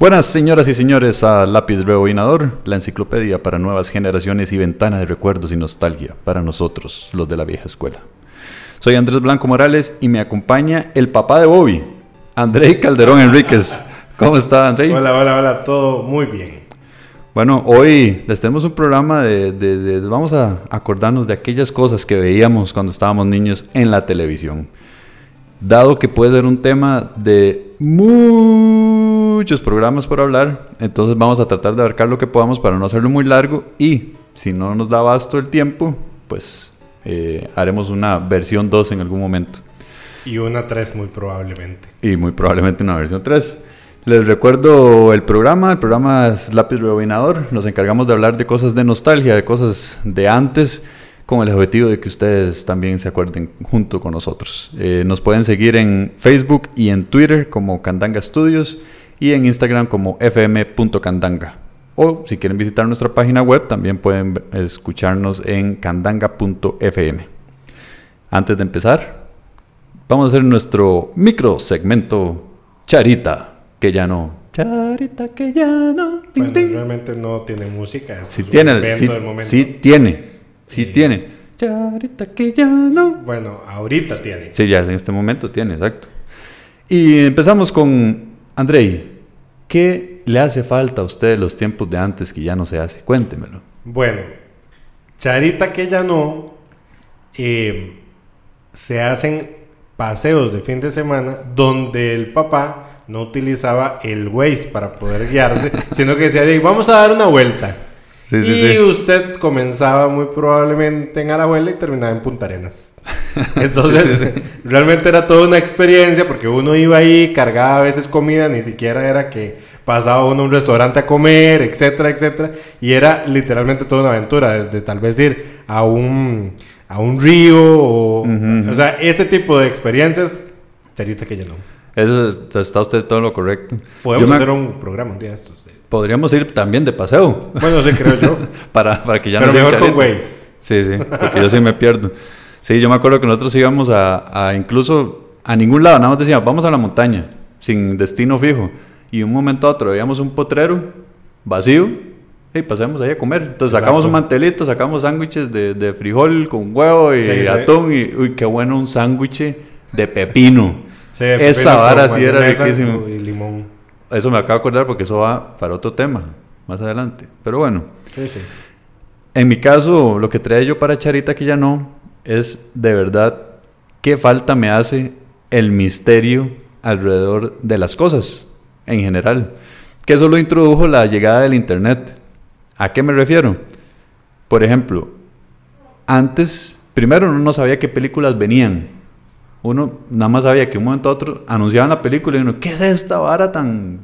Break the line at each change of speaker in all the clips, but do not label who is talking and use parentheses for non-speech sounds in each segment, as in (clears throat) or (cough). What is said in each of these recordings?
Buenas señoras y señores a Lápiz Rebobinador, la enciclopedia para nuevas generaciones y ventana de recuerdos y nostalgia para nosotros, los de la vieja escuela. Soy Andrés Blanco Morales y me acompaña el papá de Bobby, André Calderón Enríquez. ¿Cómo está, André?
Hola, hola, hola, todo muy bien.
Bueno, hoy les tenemos un programa de, de- de- Vamos a acordarnos de aquellas cosas que veíamos cuando estábamos niños en la televisión. Dado que puede ser un tema de muchos programas por hablar, entonces vamos a tratar de abarcar lo que podamos para no hacerlo muy largo y si no nos da basto el tiempo, pues eh, haremos una versión 2 en algún momento
Y una 3 muy probablemente.
y muy probablemente una versión 3. Les recuerdo el programa, el programa es Lápiz Rebobinador, nos encargamos de hablar de cosas de nostalgia, de cosas de antes, con el objetivo de que ustedes también se acuerden junto con nosotros. Eh, nos pueden seguir en Facebook y en Twitter como Candanga Studios y en Instagram como fm.candanga. O si quieren visitar nuestra página web, también pueden escucharnos en candanga.fm. Antes de empezar, Vamos a hacer nuestro micro segmento Charita, que ya no. Charita, que ya no.
Bueno, realmente no tiene música.
Sí tiene, sí, sí tiene, sí tiene. Charita, que ya no.
Bueno, ahorita tiene.
Sí, ya en este momento tiene, exacto. Y empezamos con Andrei. ¿Qué le hace falta a usted de los tiempos de antes que ya no se hace? Cuéntemelo.
Bueno, Charita que ya no, eh, se hacen paseos de fin de semana donde el papá no utilizaba el Waze para poder guiarse, (laughs) sino que decía, "Ey, vamos a dar una vuelta.
Sí, sí,
y
sí.
usted comenzaba muy probablemente en Alajuela y terminaba en Punta Arenas. (laughs) Entonces,
Sí, sí, sí.
realmente era toda una experiencia porque uno iba ahí, cargaba a veces comida, ni siquiera era que pasaba uno a un restaurante a comer, etcétera, etcétera. Y era literalmente toda una aventura, desde tal vez ir a un, a un río o,
Ujú, ujú.
o sea, ese tipo de experiencias, charita que no.
Eso es- está usted todo lo correcto.
Podemos
me-
hacer un programa un día de estos. de-
Podríamos ir también de paseo.
Bueno, sí creo yo. (laughs)
para, para que ya
Pero
no
mejor con. Waze.
Sí, sí, porque yo sí me pierdo. Sí, yo me acuerdo que nosotros íbamos a, a incluso a ningún lado, nada más decíamos, vamos a la montaña, sin destino fijo. Y de un momento a otro veíamos un potrero vacío y pasamos ahí a comer. Entonces sacamos
Exacto.
un mantelito, sacamos sándwiches de, de frijol con huevo y
Sí, sí.
atún. Y uy, qué bueno un sándwich de pepino.
Sí,
Esa
pepino
vara
con
sí era riquísimo.
Y limón.
Eso me acabo de acordar porque eso va para otro tema más adelante. Pero bueno.
Sí, sí.
En mi caso, lo que traía yo para Charita que ya no es de verdad qué falta me hace el misterio alrededor de las cosas en general. Que eso lo introdujo la llegada del internet. ¿A qué me refiero? Por ejemplo, antes, primero uno no sabía qué películas venían. Uno nada más sabía que un momento a otro anunciaban la película y uno, ¿qué es esta vara tan.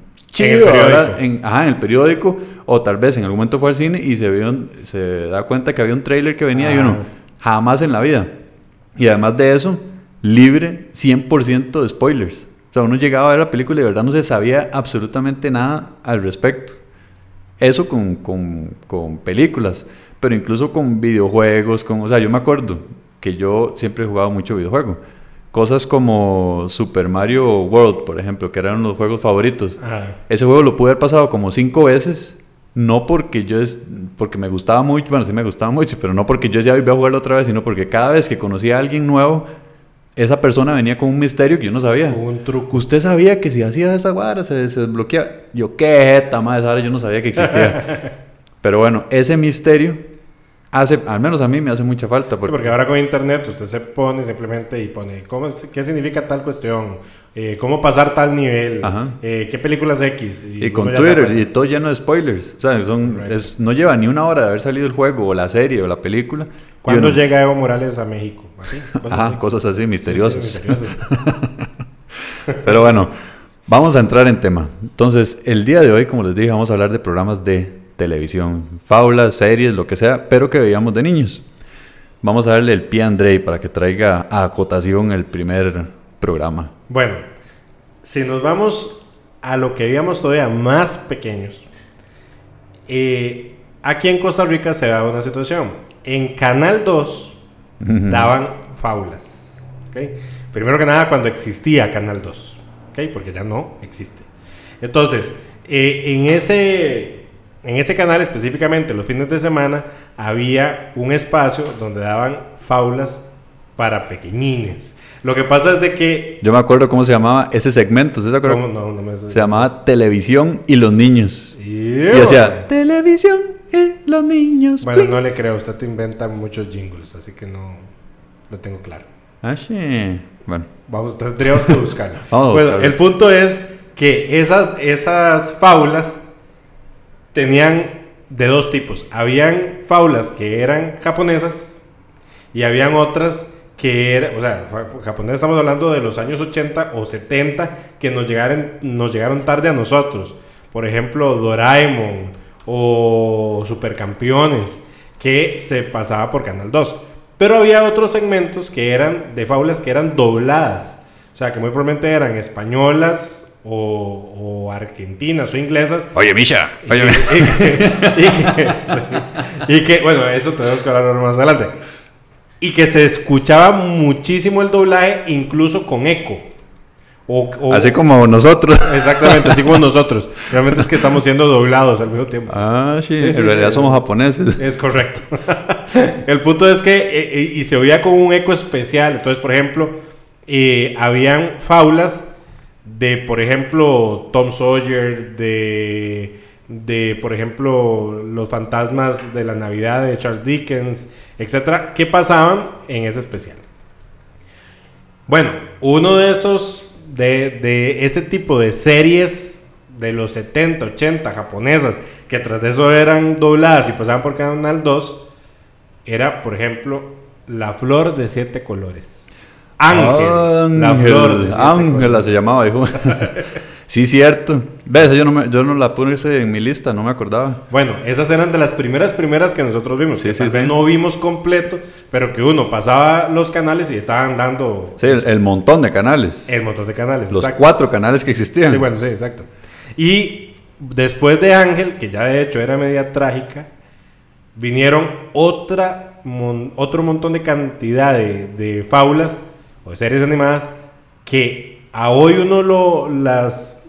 ¿verdad? En, ajá, en el periódico, o tal vez en algún momento fue al cine y se, vio se da cuenta que había un trailer que venía y
Ah.
uno, jamás en la vida. Y además de eso, libre 100% de spoilers. O sea, uno llegaba a ver la película y de verdad no se sabía absolutamente nada al respecto. Eso con, con, con películas, pero incluso con videojuegos, con, o sea, yo me acuerdo que yo siempre he jugado mucho videojuego. Cosas como Super Mario World, por ejemplo, que eran los juegos favoritos. Ese juego lo pude haber pasado como cinco veces, no porque yo es, porque me gustaba mucho, bueno, sí me gustaba mucho, pero no porque yo decía, "Ay, voy a jugarlo otra vez, sino porque cada vez que conocía a alguien nuevo, esa persona venía con un misterio que yo no sabía.
Un truco.
Usted sabía que si hacía esa vara se, se desbloqueaba. Yo, qué jeta, madre, esa yo no sabía que existía. (laughs) Pero bueno, ese misterio hace, al menos a mí me hace mucha falta.
Sí,
Porque,
porque ahora con internet usted se pone simplemente y pone ¿cómo, qué significa tal cuestión, Eh, cómo pasar tal nivel. Eh, qué películas X.
y con Twitter y todo lleno de spoilers. O sea, son,
Right.
es, no lleva ni una hora de haber salido el juego, o la serie, o la película.
¿Cuándo
uno-
llega Evo Morales a México? ¿Así? (laughs) ¿Cosas
Ajá,
así?
cosas así
Sí,
misteriosas.
sí, misteriosas. (laughs)
Pero bueno, vamos a entrar en tema. Entonces, el día de hoy, como les dije, vamos a hablar de programas de televisión, fábulas, series, lo que sea, pero que veíamos de niños. Vamos a darle el pie a Andrei para que traiga a acotación el primer programa.
Bueno, si nos vamos a lo que veíamos todavía más pequeños, eh, aquí en Costa Rica se daba una situación. En Canal 2 daban fábulas. Primero que nada, cuando existía Canal 2, ¿ok? porque ya no existe. Entonces, Eh, en, ese, en ese canal específicamente, los fines de semana, había un espacio donde daban fábulas para pequeñines. Lo que pasa es de que...
Yo me acuerdo cómo se llamaba ese segmento, ¿se acuerda?
No, no me
Se llamaba Televisión y los niños.
Y
Y decía, Televisión y los niños.
Bueno, no le creo, usted te inventa muchos jingles, así que no lo tengo claro.
Ah, sí. Bueno,
Vamos, tendríamos que buscarlo. (laughs)
Vamos a
bueno,
buscarlo.
el punto es que esas, esas fábulas tenían de dos tipos. Habían fábulas que eran japonesas y habían otras que eran, o sea, japonesas estamos hablando de los años 80 o 70 que nos llegaron, nos llegaron tarde a nosotros. Por ejemplo, Doraemon o Supercampeones que se pasaba por Canal 2. Pero había otros segmentos que eran de fábulas que eran dobladas. O sea, que muy probablemente eran españolas o, o argentinas o inglesas.
Oye, Misha.
Y que- y y que- (laughs) y que, bueno, eso tenemos que hablar más adelante. Y que se escuchaba muchísimo el doblaje, incluso con eco. O, o-
Así como nosotros. (laughs)
Exactamente, así como nosotros. Realmente es que estamos siendo doblados al mismo tiempo.
Ah, sí.
Sí,
en
sí,
realidad
sí.
somos japoneses.
Es correcto. (laughs) el punto es que, eh, eh, y se oía con un eco especial. Entonces, por ejemplo, eh, habían faulas de, por ejemplo, Tom Sawyer, de, de, por ejemplo, los fantasmas de la Navidad de Charles Dickens, etcétera, que pasaban en ese especial. Bueno, uno de esos, de, de ese tipo de series de los 70, 80 japonesas, que tras de eso eran dobladas y pasaban por Canal 2, era, por ejemplo, La Flor de Siete Colores. Ángel. la Flor
Ángela se llamaba, dijo. (laughs) sí, cierto. Ves, yo no, me- yo no la puse en mi lista, no me acordaba.
Bueno, esas eran de las primeras primeras que nosotros vimos.
Sí,
que
sí,
tal vez
sí.
no vimos completo, pero que uno pasaba los canales y estaban dando
Sí, el, el montón de canales.
el montón de canales.
Los
exacto.
cuatro canales que existían.
Sí, bueno, sí, exacto. Y después de Ángel, que ya de hecho era media trágica, vinieron otra, mon- otro montón de cantidad de, de fábulas o series animadas que a hoy uno lo, las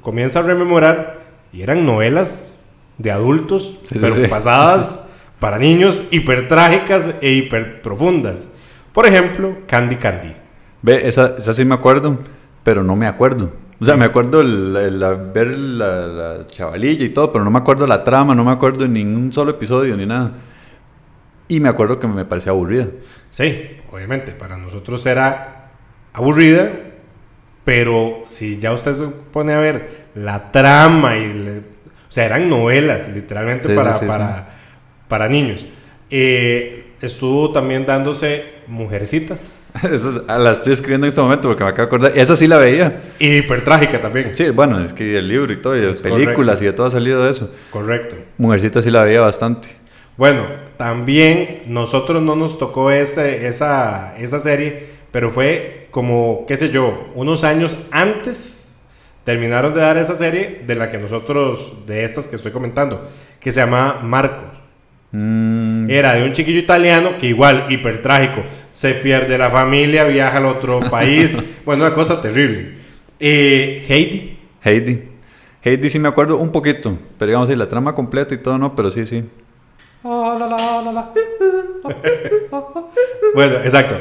comienza a rememorar y eran novelas de adultos,
Sí,
pero
sí.
pasadas (laughs) para niños, hiper trágicas e hiper profundas. Por ejemplo, Candy Candy.
Ve, esa, esa sí me acuerdo, pero no me acuerdo. O sea, me acuerdo el, el- la- ver la, la chavalilla y todo, pero no me acuerdo la trama, no me acuerdo de ningún solo episodio ni nada. Y me acuerdo que me parecía aburrida.
Sí, obviamente, para nosotros era aburrida, pero si ya usted se pone a ver la trama y... le- o sea, eran novelas, literalmente
Sí,
para,
sí, sí,
para, para niños. Eh, estuvo también dándose Mujercitas.
Eso es- la estoy escribiendo en este momento porque me acabo de acordar. Esa sí la veía.
Y hiper trágica también.
Sí, bueno, es que el libro y todo, y las películas
correcto.
y de todo ha salido de eso.
Correcto.
Mujercita sí la veía bastante.
Bueno, también nosotros no nos tocó ese, esa, esa serie, pero fue como, qué sé yo, unos años antes terminaron de dar esa serie de la que nosotros, de estas que estoy comentando, que se llama Marcos.
Mm,
Era de un chiquillo italiano que igual, hiper trágico, se pierde la familia, viaja al otro (laughs) país, bueno, una cosa terrible. Eh, Heidi,
Heidi. Heidi sí me acuerdo un poquito, pero digamos, sí, la trama completa y todo no, pero sí, sí.
Bueno, exacto.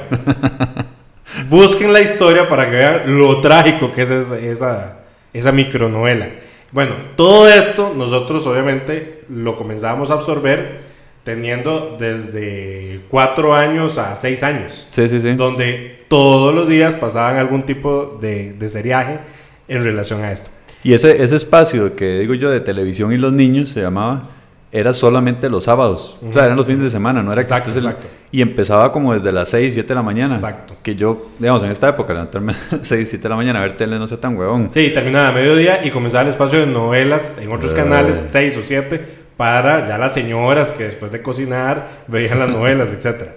Busquen la historia para que vean lo trágico que es esa, esa, esa micronovela. Bueno, todo esto nosotros obviamente lo comenzamos a absorber teniendo desde cuatro años a seis años,
Sí, sí, sí.
donde todos los días pasaban algún tipo de, de seriaje en relación a esto.
Y ese, ese espacio que digo yo de televisión y los niños se llamaba, era solamente los sábados. O sea, eran los fines de semana, no era que
Exacto,
estés el-
exacto.
Y empezaba como desde las 6, 7 de la mañana.
Exacto.
Que yo, digamos, en esta época, levantarme a las 6, 7 de la mañana a ver tele no sea tan huevón.
Sí, terminaba a mediodía y comenzaba el espacio de novelas en otros canales, seis o siete, para ya las señoras que después de cocinar veían las novelas, (laughs) etc.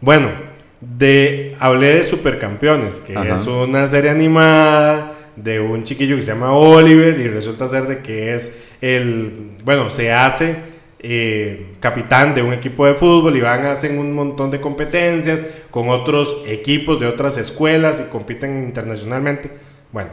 Bueno, de, hablé de Supercampeones, que
Ajá.
es una serie animada de un chiquillo que se llama Oliver y resulta ser de que es el, bueno, se hace eh, capitán de un equipo de fútbol y van a hacer un montón de competencias con otros equipos de otras escuelas y compiten internacionalmente. Bueno,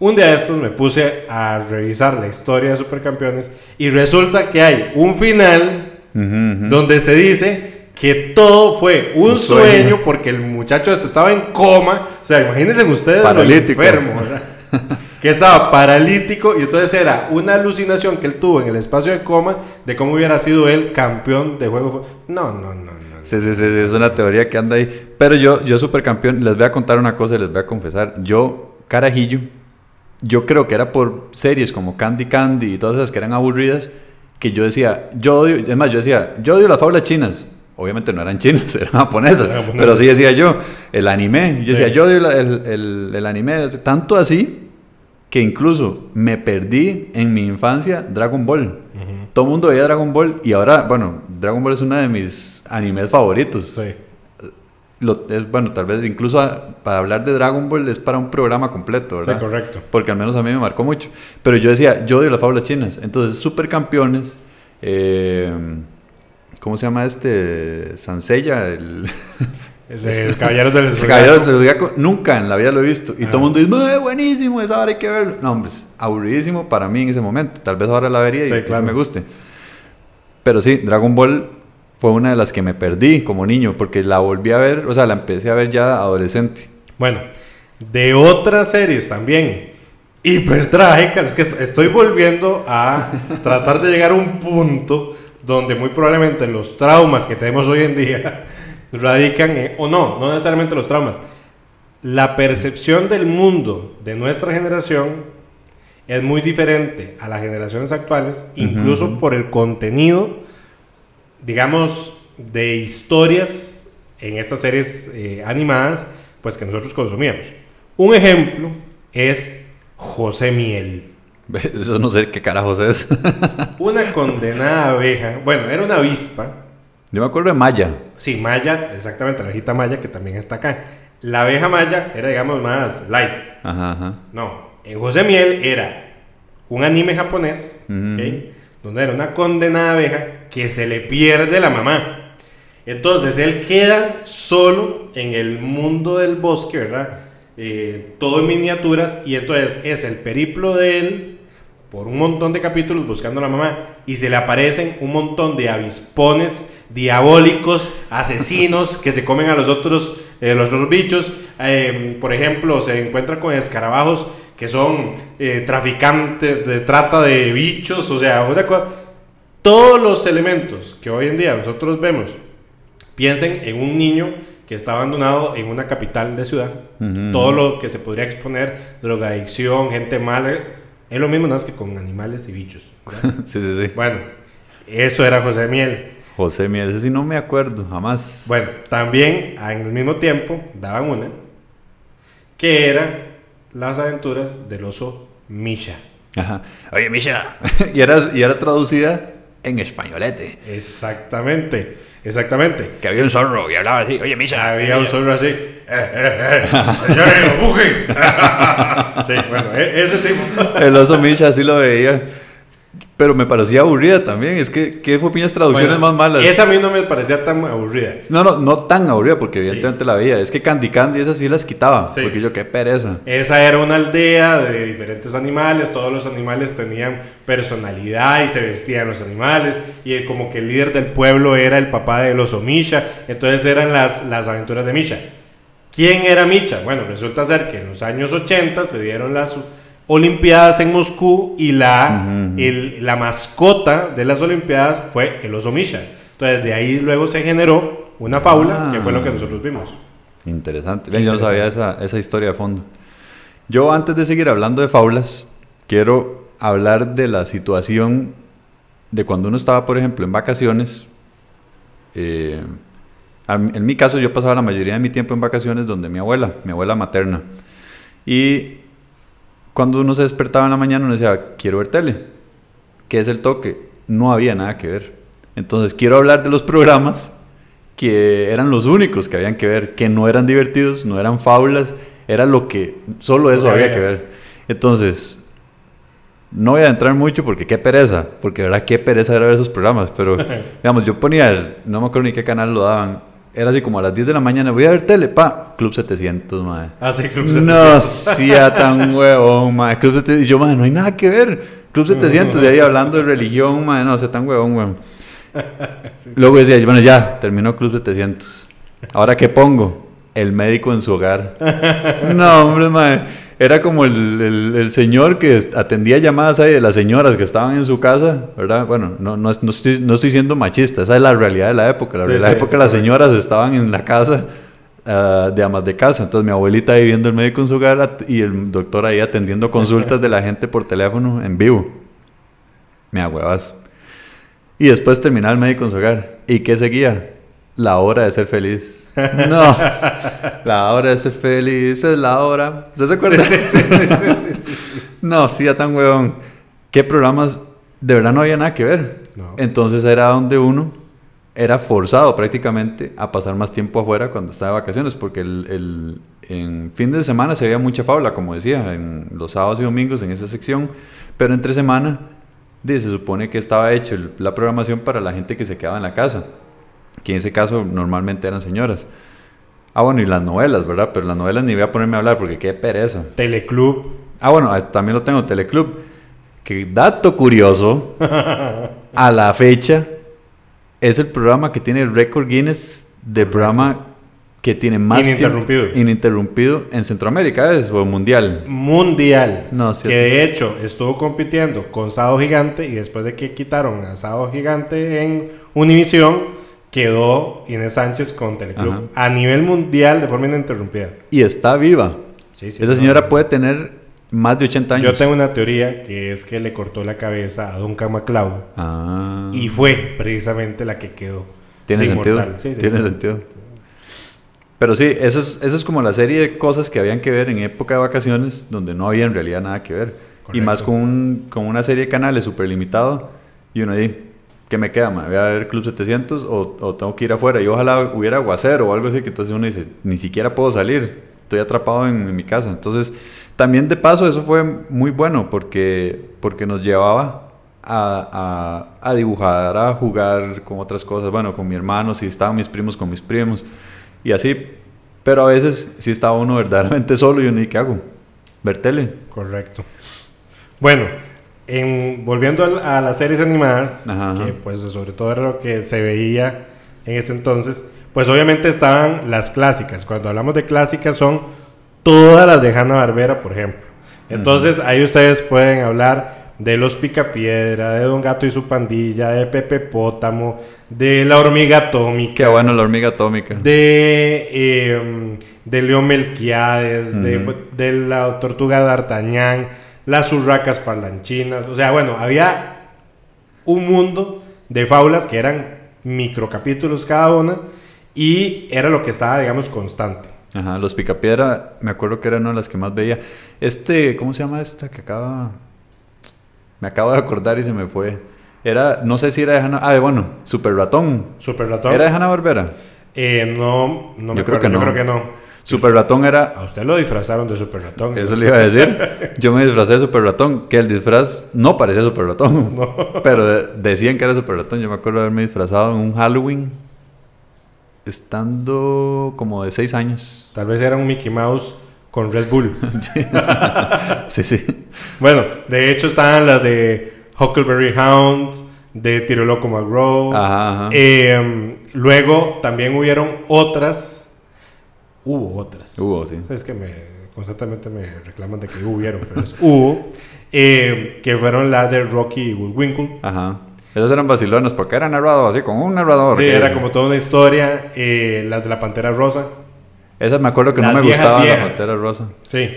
Un día de estos me puse a revisar la historia de Supercampeones y resulta que hay un final donde se dice que todo fue un, sueño. porque el muchacho este estaba en coma. O sea, imagínense ustedes
Paralítico.
lo enfermo, ¿verdad? (laughs) que estaba paralítico y entonces era una alucinación que él tuvo en el espacio de coma de cómo hubiera sido él campeón de juego. No, no, no, no.
Sí, sí, sí, es una teoría que anda ahí. Pero yo, yo supercampeón, les voy a contar una cosa y les voy a confesar. Yo, carajillo, yo creo que era por series como Candy Candy y todas esas que eran aburridas, que yo decía, yo odio, es más, yo decía, yo odio las faulas chinas. Obviamente no eran chinas, (laughs) eran japonesas, pero así decía yo, el anime. Yo decía, yo odio el, el, el, anime, tanto así que incluso me perdí en mi infancia Dragon Ball. Todo el mundo veía Dragon Ball y ahora, bueno, Dragon Ball es uno de mis animes favoritos. Sí es, bueno, tal vez incluso para hablar de Dragon Ball es para un programa completo, ¿verdad?
Sí, correcto.
Porque al menos a mí me marcó mucho. Pero yo decía, yo odio las fábulas chinas. Entonces, supercampeones, eh, ¿cómo se llama este? Sansella, el... (laughs)
el (laughs) Caballero del
Zodiaco. Nunca en la vida lo he visto. Y todo el mundo dice, buenísimo, esa hora hay que verlo. No, hombre, aburridísimo para mí en ese momento. Tal vez ahora la vería y sí, me guste. Pero sí, Dragon Ball fue una de las que me perdí como niño, porque la volví a ver, o sea, la empecé a ver ya adolescente.
Bueno, de otras series también, hiper trágicas, es que estoy volviendo a (laughs) tratar de llegar a un punto donde muy probablemente los traumas que tenemos hoy en día radican, en, o no, no necesariamente los traumas, la percepción del mundo de nuestra generación es muy diferente a las generaciones actuales, incluso por el contenido digamos, de historias en estas series eh, animadas, pues que nosotros consumíamos. Un ejemplo es José Miel. (laughs)
Eso no sé qué carajos es.
una condenada abeja. Bueno, era una avispa.
Yo me acuerdo de Maya.
Sí, Maya, exactamente, la abejita Maya que también está acá. La abeja Maya era, digamos, más light. Ajá, ajá. No, en José Miel era un anime japonés, donde era una condenada abeja que se le pierde la mamá. Entonces él queda solo en el mundo del bosque, ¿verdad? Eh, todo en miniaturas y entonces es el periplo de él por un montón de capítulos buscando a la mamá y se le aparecen un montón de avispones diabólicos, asesinos que se comen a los otros, eh, los otros bichos. Eh, por ejemplo, se encuentra con escarabajos que son eh, traficantes de trata de bichos, o sea, todos los elementos que hoy en día nosotros vemos, piensen en un niño que está abandonado en una capital de ciudad, todo lo que se podría exponer, drogadicción, gente mala, es lo mismo nada más que con animales y bichos. (laughs)
sí, sí, sí.
Bueno, eso era José Miel.
José Miel, ese sí no me acuerdo, jamás.
Bueno, también en el mismo tiempo daban una que era las aventuras del oso Misha.
Ajá. Oye, Misha. (laughs) y, era, y era traducida en españolete.
Exactamente, exactamente.
Que había un zorro y hablaba así. Oye, Misha.
Había un zorro así. (laughs) Eh, eh, eh. Señores, (laughs) sí, bueno, e, ese tipo.
El oso Misha así lo veía. Pero me parecía aburrida también. Es que, ¿qué fue traducciones más malas?
Esa a mí no me parecía tan aburrida.
No, no, no tan aburrida, porque evidentemente la veía. Es que Candy Candy, esas sí las quitaba. Porque yo, qué pereza.
Esa era una aldea de diferentes animales. Todos los animales tenían personalidad y se vestían los animales. Y como que el líder del pueblo era el papá de los Misha. Entonces eran las, las aventuras de Misha. ¿Quién era Misha? Bueno, resulta ser que en los años 80 se dieron las Olimpiadas en Moscú y la, la mascota de las Olimpiadas fue el oso Misha. Entonces de ahí luego se generó una faula que fue lo que nosotros vimos.
Interesante. Yo no sabía esa, esa historia de fondo. Yo antes de seguir hablando de faulas, quiero hablar de la situación de cuando uno estaba, por ejemplo, en vacaciones. Eh, en mi caso, yo pasaba la mayoría de mi tiempo en vacaciones donde mi abuela, mi abuela materna. Y cuando uno se despertaba en la mañana, uno decía, quiero ver tele. ¿Qué es el toque? No había nada que ver. Entonces, quiero hablar de los programas que eran los únicos que habían que ver, que no eran divertidos, no eran fábulas, era lo que, solo eso había que ver. Entonces, no voy a entrar mucho porque qué pereza, porque de verdad qué pereza era ver esos programas, pero (laughs) digamos, yo ponía, no me acuerdo ni qué canal lo daban, era así como a las 10 de la mañana, voy a ver tele, pa, Club 700, madre.
Ah, sí, Club
No,
700.
sea tan huevón, madre. Club 700, y yo, madre, no hay nada que ver. Club 700, y ahí hablando de religión, madre, no, sea tan huevón, weón. (laughs) Luego decía, bueno, ya, terminó Club 700. ¿Ahora qué pongo? El médico en su hogar. (laughs) No, hombre, madre. Era como el, el- el señor que atendía llamadas ahí de las señoras que estaban en su casa, ¿verdad? Bueno, no, no, no estoy, no estoy siendo machista, esa es la realidad de la época. La,
Sí,
la
sí,
época
sí,
las señoras estaban en la casa ah, de amas de casa. Entonces mi abuelita ahí viendo el médico en su hogar y el doctor ahí atendiendo consultas de la gente por teléfono en vivo. Me ahuevas. Y después terminar el médico en su hogar. ¿Y qué seguía? La hora de ser feliz. (laughs) No, la hora de ser feliz es la hora. ¿Usted se acuerda? No, sí, ya tan huevón. ¿Qué programas? De verdad no había nada que ver.
No.
Entonces era donde uno era forzado prácticamente a pasar más tiempo afuera cuando estaba de vacaciones, porque el, el- en fin de semana se veía mucha fábula, como decía, en los sábados y domingos en esa sección, pero entre semana se supone que estaba hecho la programación para la gente que se quedaba en la casa, que en ese caso normalmente eran señoras. Ah, bueno, y las novelas, ¿verdad? Pero las novelas ni voy a ponerme a hablar porque qué pereza.
Teleclub.
Ah, bueno, ah, también lo tengo, Teleclub. Que dato curioso, (laughs) a la fecha, es el programa que tiene el récord Guinness de programa que tiene más tiempo-
Ininterrumpido.
ininterrumpido en Centroamérica, ¿es? O mundial.
Mundial.
No,
que de hecho estuvo compitiendo con Sábado Gigante y después de que quitaron a Sábado Gigante en Univisión, quedó Inés Sánchez con Teleclub
Ajá.
a nivel mundial de forma ininterrumpida.
Y está viva.
Sí, sí,
Esa señora
no.
puede tener más de 80 años.
Yo tengo una teoría que es que le cortó la cabeza a Duncan MacLeod
Ah,
y fue precisamente la que quedó.
tiene sentido.
Sí, sí.
Tiene sentido. Pero sí, esa es, esa es como la serie de cosas que habían que ver en época de vacaciones donde no había en realidad nada que ver. Y
Correcto.
más con, un- con una serie de canales súper limitado. Y uno ahí, ¿qué me queda? ma? ¿Voy a ver Club 700 o, o tengo que ir afuera? Y ojalá hubiera aguacero o algo así, que entonces uno dice, ni siquiera puedo salir. Estoy atrapado en, mi casa. Entonces, también de paso, eso fue muy bueno porque, porque nos llevaba a, a, dibujar, a jugar con otras cosas. Bueno, con mi hermano, si estaban mis primos, con mis primos. Y así. Pero a veces sí estaba uno verdaderamente (laughs) solo y uno, ¿y qué hago? Ver tele.
Correcto. Bueno, en- volviendo a, las series animadas,
Ajá, ajá.
que pues sobre todo era lo que se veía en ese entonces, pues obviamente estaban las clásicas. Cuando hablamos de clásicas son todas las de Hanna-Barbera, por ejemplo. Entonces ahí ustedes pueden hablar de Los Picapiedra, de Don Gato y su pandilla, de Pepe Pótamo, de La Hormiga Atómica.
Qué bueno la hormiga atómica.
De, eh, de León Melquiades, de,
Ujú.
de la tortuga D'Artagnan, las urracas parlanchinas. O sea, bueno, había un mundo de fábulas que eran microcapítulos cada una y era lo que estaba, digamos, constante.
Ajá, los Picapiedra, me acuerdo que era una de las que más veía. Este, ¿cómo se llama esta que acaba? Me acabo de acordar y se me fue. Era, no sé si era de Hanna... Ah, bueno, Super Ratón.
Super Ratón.
¿Era de Hanna-Barbera?
Eh, no, no me
Yo creo
acuerdo,
que
yo
no.
creo que no.
Super Ratón era...
A usted lo disfrazaron de Super Ratón.
Eso le iba a decir. Yo me disfracé de Super Ratón, que el disfraz no parecía Super Ratón. (laughs) Pero de- decían que era Super Ratón. Yo me acuerdo de haberme disfrazado en un Halloween estando como de 6 años.
Tal vez era un Mickey Mouse con Red Bull. (laughs)
Sí, sí.
Bueno, de hecho estaban las de Huckleberry Hound, de Tiro Loco McGraw.
Ajá, ajá.
Eh, luego también hubieron otras. Hubo otras.
Hubo, sí.
Es que me, constantemente me reclaman de que hubieron, pero es (laughs) hubo. eh, que fueron las de Rocky y Bullwinkle.
Ajá. Esas eran vacilonas porque era narrado así, con un narrador.
Sí,
que-
era como toda una historia. eh, las de la Pantera Rosa.
Esas me acuerdo que
Las
no me
viejas,
gustaba la. Pantera Rosa.
Sí.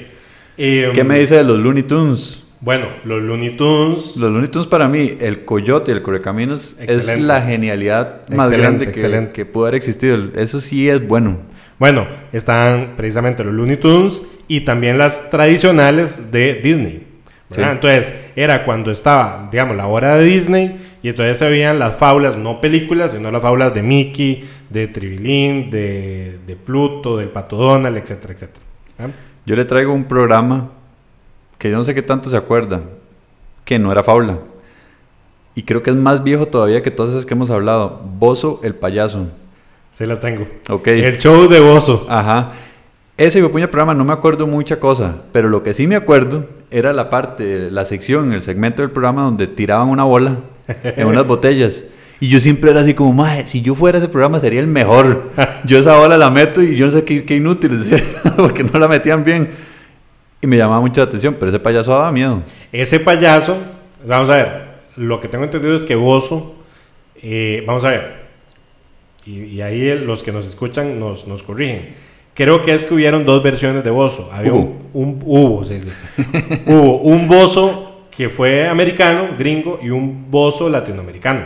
Eh,
¿Qué me dice de los Looney Tunes?
Bueno, los Looney Tunes.
Los Looney Tunes para mí, el coyote y el correcaminos es la genialidad más
Excelente,
grande que,
excelente.
que pudo haber existido. Eso sí es bueno.
Bueno, están precisamente los Looney Tunes y también las tradicionales de Disney. Entonces, era cuando estaba, digamos, la hora de Disney y entonces se veían las fábulas, no películas, sino las fábulas de Mickey, de Tribilín, de, de Pluto, del Pato Donald, etcétera, etcétera. ¿Ah?
Yo le traigo un programa que yo no sé qué tanto se acuerda, que no era fábula. Y creo que es más viejo todavía que todas esas que hemos hablado. Bozo el payaso.
Sí la tengo.
Ok.
El show de Bozo.
Ajá. Ese puña programa no me acuerdo mucha cosa, pero lo que sí me acuerdo era la parte, la sección, el segmento del programa donde tiraban una bola en unas (laughs) botellas. Y yo siempre era así como, mae, si yo fuera ese programa sería el mejor. Yo esa bola la meto y yo no sé qué, qué inútil, (laughs) porque no la metían bien. Y me llamaba mucho la atención, pero ese payaso daba miedo.
Ese payaso, vamos a ver, lo que tengo entendido es que Bozo, eh, vamos a ver, y, y ahí el- los que nos escuchan nos, nos corrigen. Creo que es que hubieron dos versiones de Bozo. Había
Hubo.
un, un- hubo, sí, sí. (laughs) hubo un Bozo que fue americano, gringo, y un Bozo latinoamericano.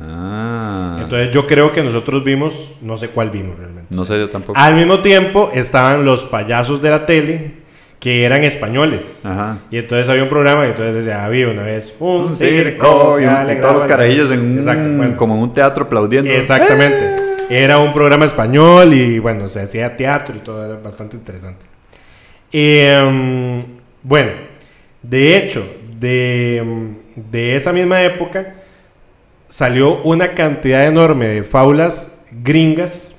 Ah.
Entonces yo creo que nosotros vimos, no sé cuál vimos realmente.
no sé yo tampoco.
Al mismo tiempo estaban los payasos de la tele que eran españoles.
Ajá.
Y entonces había un programa y entonces decía, había una vez un,
Un
circo
circo y, un- y todos los carajillos en un,
Exacto, bueno.
como en un teatro aplaudiendo.
Exactamente. Era un programa español y bueno, se hacía teatro y todo era bastante interesante. Eh, bueno, de hecho, de, de esa misma época salió una cantidad enorme de fábulas gringas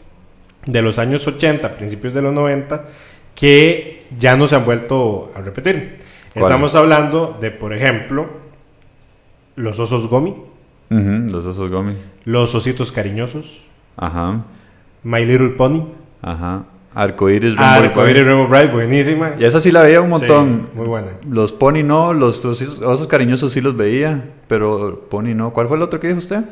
de los años 80, principios de los 90, que ya no se han vuelto a repetir.
¿Cuál?
Estamos hablando de, por ejemplo, los osos gomi,
Ujú, los osos gomi.
los ositos cariñosos,
Ajá.
My Little Pony,
Ajá. Arcoiris
Ah,
Rainbow
Arcoíris
Boy.
Rainbow Bright, buenísima.
Y esa sí la veía un montón.
Sí, muy buena.
Los Pony no, los osos, osos cariñosos sí los veía, pero Pony no. ¿Cuál fue el otro que dijo usted?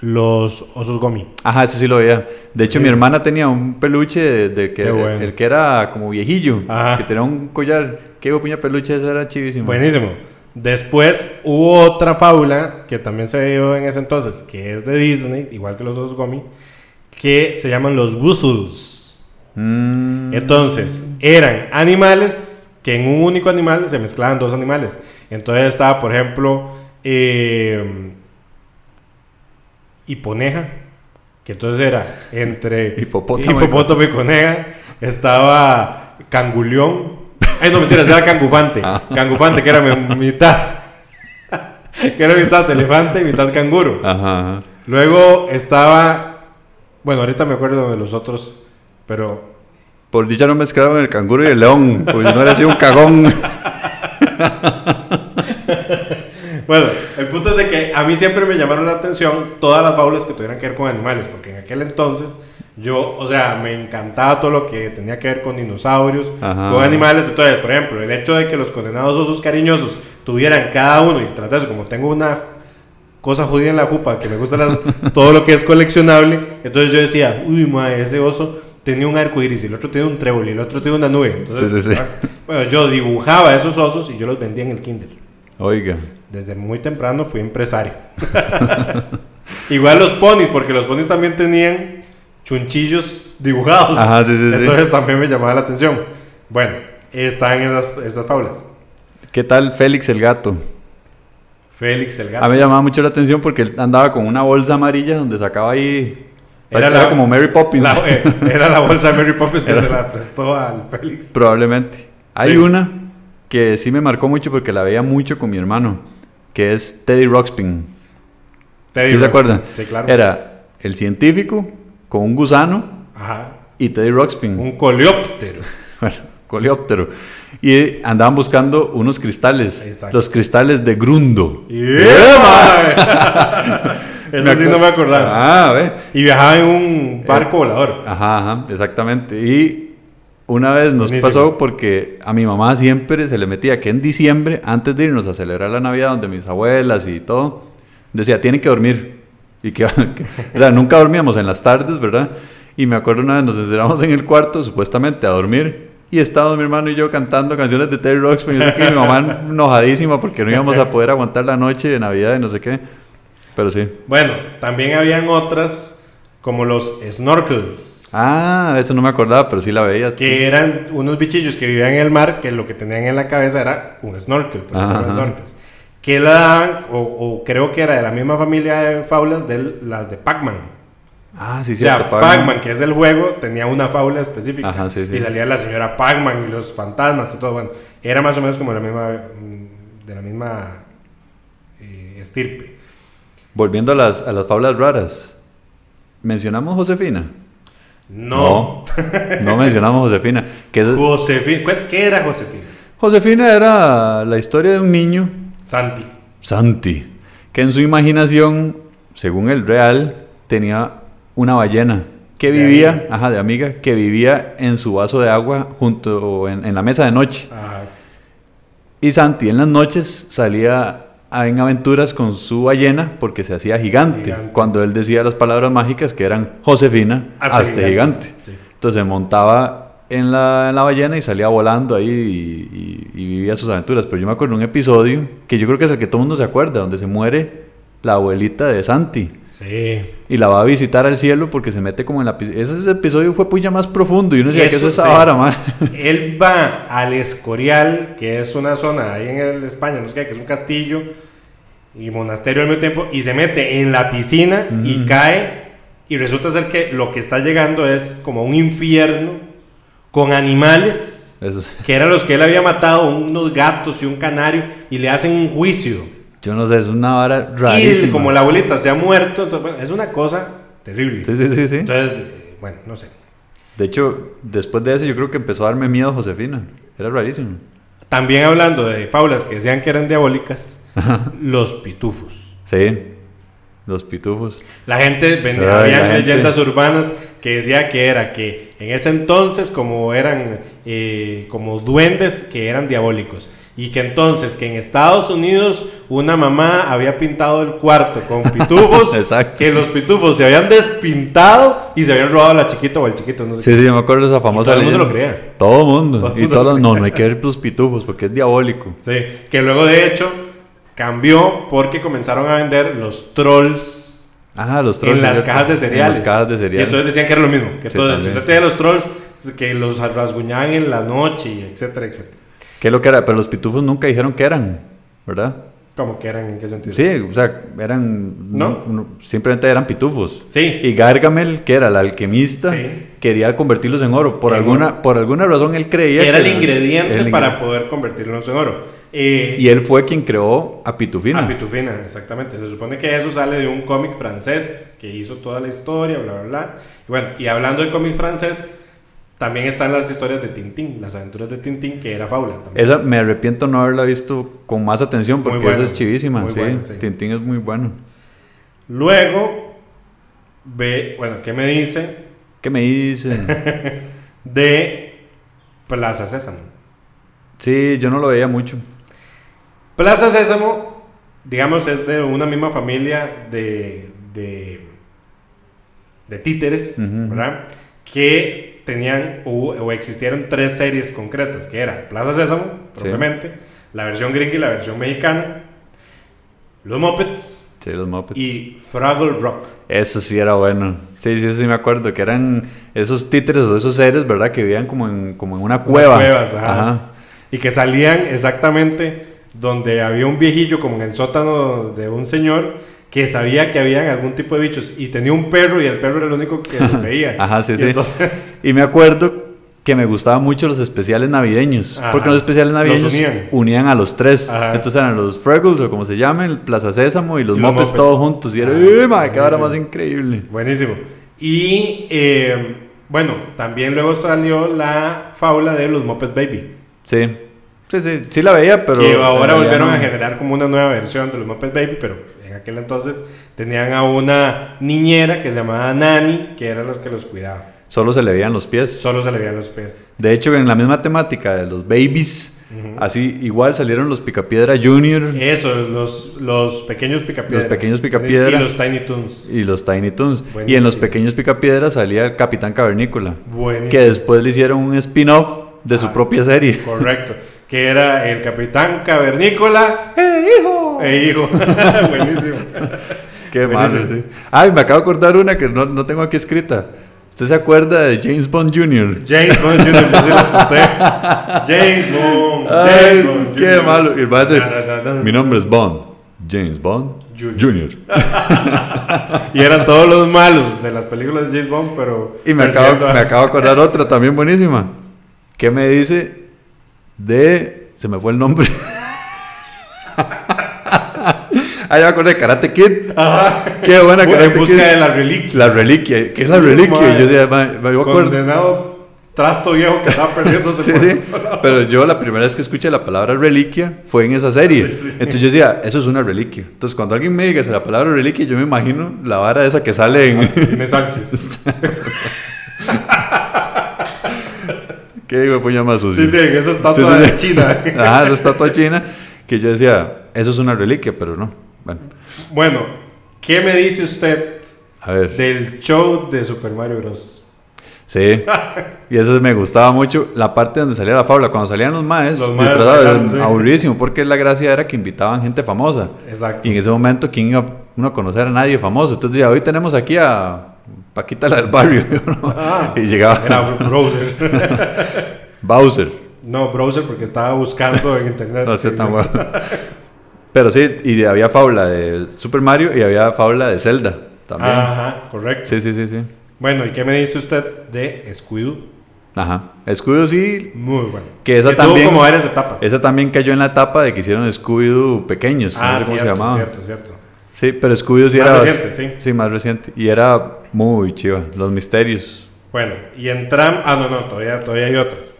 Los osos gomi.
Ajá, ese sí lo veía. De hecho,
Sí.
mi hermana tenía un peluche de, de que
bueno.
el que era como viejillo,
Ajá.
que tenía un collar. Qué puña peluche ese era chivísimo.
Buenísimo. Después hubo otra fábula que también se dio en ese entonces, que es de Disney, igual que los osos gomi, que se llaman los Wuzzles.
Mm,
Entonces, eran animales que en un único animal se mezclaban dos animales. Entonces estaba, por ejemplo, eh, hiponeja, que entonces era entre (laughs)
Hipopótamo y-
hipopótamo y coneja. Estaba canguleón. Ay, no, mentiras, era cangufante. (laughs)
Ah.
Cangufante, que era mi- mitad. (laughs) que era mitad elefante y mitad canguro.
Ajá, ajá.
Luego estaba... Bueno, ahorita me acuerdo de los otros, pero
Por dicha no mezclaron el canguro y el león, pues no era así un cagón. (laughs)
Bueno, el punto es de que a mí siempre me llamaron la atención todas las fábulas que tuvieran que ver con animales, porque en aquel entonces yo, o sea, me encantaba todo lo que tenía que ver con dinosaurios,
Ajá.
con animales. Entonces, por ejemplo, el hecho de que los condenados osos cariñosos tuvieran cada uno, y tras de eso, como tengo una cosa jodida en la jupa, que me gusta las- todo lo que es coleccionable, entonces yo decía, uy, madre, ese oso tenía un arco iris, y el otro tiene un trébol, y el otro tiene una nube. Entonces,
Sí, sí, sí.
bueno, yo dibujaba esos osos y yo los vendía en el kinder.
Oiga.
Desde muy temprano fui empresario. (laughs) Igual los ponis, porque los ponis también tenían chunchillos dibujados.
Ajá, sí, sí, sí.
Entonces también me llamaba la atención. Bueno, están esas, esas fábulas.
¿Qué tal Félix el gato?
Félix el
A
gato.
mí me llamaba mucho la atención porque él andaba con una bolsa amarilla donde sacaba ahí.
Era
Era,
la-
como Mary Poppins.
La- eh, era la bolsa de Mary Poppins que se la prestó al Félix.
Probablemente. Hay
Sí.
una que sí me marcó mucho porque la veía mucho con mi hermano, que es Teddy Ruxpin.
Teddy
¿Sí se acuerdan?
Sí, claro.
Era el científico con un gusano
Ajá.
y Teddy Ruxpin.
Un coleóptero. (laughs)
Bueno, coleóptero. Y andaban buscando unos cristales.
Exacto.
Los cristales de Grundo.
¡Yeah! (laughs) Eso sí no me acordaba.
Ah, ve.
Y viajaba en un barco volador.
Ajá, ajá, exactamente. Y una vez nos
Buenísimo.
pasó porque a mi mamá siempre se le metía que en diciembre, antes de irnos a celebrar la Navidad, donde mis abuelas y todo, decía, tienen que dormir. Y que, (laughs) que- o sea, nunca dormíamos en las tardes, ¿verdad? Y me acuerdo una vez nos encerramos en el cuarto, supuestamente a dormir, y estábamos mi hermano y yo cantando canciones de Terry Roxman, y no sé qué, y mi mamá enojadísima porque no íbamos a poder aguantar la noche de Navidad y no sé qué. Pero sí.
Bueno, también habían otras como los snorkels,
Ah, eso no me acordaba, pero sí la veía.
que
sí.
eran unos bichillos que vivían en el mar que lo que tenían en la cabeza era un snorkel,
Ajá.
snorkels. Que la daban, o, o creo que era de la misma familia de fábulas de las de Pac-Man.
Ah, sí, cierto.
sea,
Pac-Man.
Que es el juego, tenía una fábula específica.
Ajá, sí, sí.
Y salía la señora Pac-Man y los fantasmas y todo. Bueno, era más o menos como la misma, de la misma eh, estirpe.
Volviendo a las, a las fábulas raras. ¿Mencionamos Josefina?
No.
No, mencionamos Josefina. Es-
Josefina. ¿Cuál- ¿Qué era Josefina?
Josefina era la historia de un niño,
Santi.
Santi, que en su imaginación, según el real, tenía una ballena que
De
vivía,
amiga.
ajá, de amiga, que vivía en su vaso de agua junto en, en la mesa de noche.
Ah,
Y Santi en las noches salía a- en aventuras con su ballena porque se hacía gigante,
Gigante.
cuando él decía las palabras mágicas que eran Josefina hasta,
Hasta
gigante.
gigante. Sí.
Entonces montaba en la, en la ballena y salía volando ahí y, y- y vivía sus aventuras. Pero yo me acuerdo de un episodio que yo creo que es el que todo el mundo se acuerda, donde se muere la abuelita de Santi.
Sí.
Y la va a visitar al cielo porque se mete como en la... Ese episodio fue puya más profundo y uno decía que eso es
Eso
esa
sí.
vara, ma. (laughs)
Él va al Escorial, que es una zona ahí en el España, no sé qué, que es un castillo y monasterio al mismo tiempo, y se mete en la piscina y cae. Y resulta ser que lo que está llegando es como un infierno con animales,
Eso es-
que eran los que él había matado, unos gatos y un canario, y le hacen un juicio.
Yo no sé, es una vara
Y
rarísima.
como la abuelita se ha muerto, entonces, bueno, es una cosa terrible.
Sí, sí, sí, sí.
Entonces, eh, bueno, no sé.
De hecho, después de eso yo creo que empezó a darme miedo Josefina. Era rarísimo.
También hablando de fábulas que decían que eran diabólicas, (laughs) los pitufos.
Sí, los pitufos.
La gente vendía,
gente.
leyendas urbanas que decía que era que en ese entonces como eran eh, como duendes que eran diabólicos y que entonces que en Estados Unidos una mamá había pintado el cuarto con (laughs) pitufos,
Exacto.
que los pitufos se habían despintado y se habían robado a la chiquita o al chiquito, no sé.
Sí, sí, yo me acuerdo de esa famosa
todo el mundo lo creía.
Todo el mundo.
Todo
y
mundo lo
no, no hay que ver los pitufos porque es diabólico.
Sí, que luego de hecho cambió porque comenzaron a vender los trolls
Ah, los trolls.
en las cajas de
En
cereales.
las cajas de
Y
cereal.
entonces decían que era lo mismo. Que
Sí,
entonces, si usted tenía los trolls, que los rasguñaban en la noche, y etcétera, etcétera.
¿Qué es lo que era? Pero los pitufos nunca dijeron que eran, ¿verdad?
Como que eran, ¿en qué sentido?
Sí, o sea, eran.
No.
no- simplemente eran pitufos.
Sí.
Y Gargamel, que era el alquimista,
Sí.
quería convertirlos en oro. Por
En
alguna, por alguna razón él creía
era
que
el ingrediente
el
para
ingre-
poder convertirlos en oro. Eh,
Y él fue quien creó a Pitufina.
A Pitufina, exactamente. Se supone que eso sale de un cómic francés que hizo toda la historia, bla, bla, bla. Y bueno, y hablando de cómic francés, también están las historias de Tintín, las aventuras de Tintín, que era fábula también.
Esa me arrepiento no haberla visto con más atención porque
bueno,
esa es chivísima.
muy
sí.
bueno, sí.
Tintín es muy bueno.
Luego, ve, bueno, ¿qué me dice
¿Qué me dicen? (laughs)
de Plaza Sésamo?
sí, yo no lo veía mucho.
Plaza Sésamo, digamos, es de una misma familia de, de, de títeres. ¿verdad? Que tenían o, o existieron tres series concretas, que era Plaza Sésamo,
Sí.
propiamente, la versión gringa y la versión mexicana, Los Muppets
Sí, los Muppets.
y Fraggle Rock.
Eso sí era bueno. Sí, sí, sí me acuerdo que eran esos títeres o esos seres, ¿verdad? Que vivían como en, como en una cueva.
Cuevas, ajá. Y que salían exactamente donde había un viejillo, como en el sótano de un señor, que sabía que habían algún tipo de bichos y tenía un perro y el perro era el único que los veía.
Ajá, sí,
Y
sí.
Entonces,
Y me acuerdo que me gustaban mucho los especiales navideños.
Ajá.
Porque los especiales
Los
navideños
unían.
a los tres.
Ajá.
Entonces eran los Fraggles o como se llamen, Plaza Sésamo y los
Y los
Muppets
Muppets.
todos juntos. Y era, ¡eh, qué vara más increíble!
buenísimo. Y eh, bueno, también luego salió la fábula de los Muppet Baby.
Sí, sí, sí, sí la veía, pero.
que ahora volvieron
no.
a generar como una nueva versión de los Muppet Baby, pero aquel entonces tenían a una niñera que se llamaba Nani, que era la que los cuidaba.
Solo se le veían los pies.
Solo se le veían los pies.
De hecho, en la misma temática de los babies, así igual salieron los Picapiedra Junior
Eso, los, los pequeños picapiedra.
Los pequeños Picapiedra.
Y los Tiny Toons.
y los Tiny Toons. Y en los pequeños Picapiedra salía el Capitán Cavernícola.
Buenísimo.
Que después le hicieron un spin-off de su
Ah.
propia serie.
Correcto. (laughs) Que era el Capitán Cavernícola
¡Eh, hijo!
e hijo. (laughs) Buenísimo.
Qué malo. sí. Ay, me acabo de acordar una que no, no tengo aquí escrita. ¿Usted se acuerda de James Bond Jr.?
James Bond Jr. James Bond. James Bond
qué
Jr.
malo. Y va a
da.
Mi nombre es Bond. James Bond
Jr. (laughs) Y eran todos los malos de las películas de James Bond, pero.
Y me acabo, me acabo de acordar otra también buenísima. ¿Qué me dice de... Se me fue el nombre. (laughs) Ah, ya me acuerdo de Karate Kid.
Ajá.
Qué buena
En
Karate
busca
Kid.
de la reliquia.
La reliquia. ¿Qué es la reliquia?
Madre.
Yo decía, me acuerdo.
Condenado trasto viejo que estaba perdiéndose. (laughs)
Sí, sí. Pero yo la primera vez que escuché la palabra reliquia fue en esa serie. Entonces yo decía, eso es una reliquia. Entonces cuando alguien me diga la palabra reliquia, yo me imagino la vara esa que sale en...
Inés Sánchez. (laughs)
¿Qué digo? Pues más sucio.
Sí, sí, esa estatua
Sí, sí,
de
sí.
China. (laughs)
Ajá, esa estatua china. Que yo decía, eso es una reliquia, pero no. Bueno,
Bueno, ¿qué me dice usted
a ver.
del show de Super Mario Bros?
Sí. Y eso me gustaba mucho. La parte donde salía la fábula, cuando salían los maes,
Los maes bailando, sí.
aburridísimo, porque la gracia era que invitaban gente famosa.
Exacto.
Y en ese momento, ¿quién iba uno a conocer a nadie famoso? Entonces decía, hoy tenemos aquí a Paquita la del barrio. (laughs) ¿no?
Ah,
y llegaba
Era Browser. (laughs)
Bowser.
no, Browser porque estaba buscando en internet.
No sé tan bueno. (laughs) Pero sí, y había fábula de Super Mario y había fábula de Zelda también.
Ajá, correcto.
Sí, sí, sí, sí.
Bueno, ¿y qué me dice usted de Scooby-Doo?
Ajá. Escudo sí.
Muy bueno.
Que esa
tuvo
también-
como varias etapas.
Esa también cayó en la etapa de que hicieron Scooby-Doo pequeños.
ah,
no sé cómo se llamaba.
cierto, cierto.
Sí, pero Scooby-Doo sí
Más
era.
reciente, sí.
Sí, más reciente. Y era muy chiva. Los misterios.
Bueno, y entramos... Ah, no, no, todavía, todavía hay otras.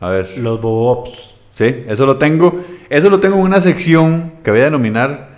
A ver.
Los Bobops.
Sí, eso lo tengo. Eso lo tengo en una sección que voy a denominar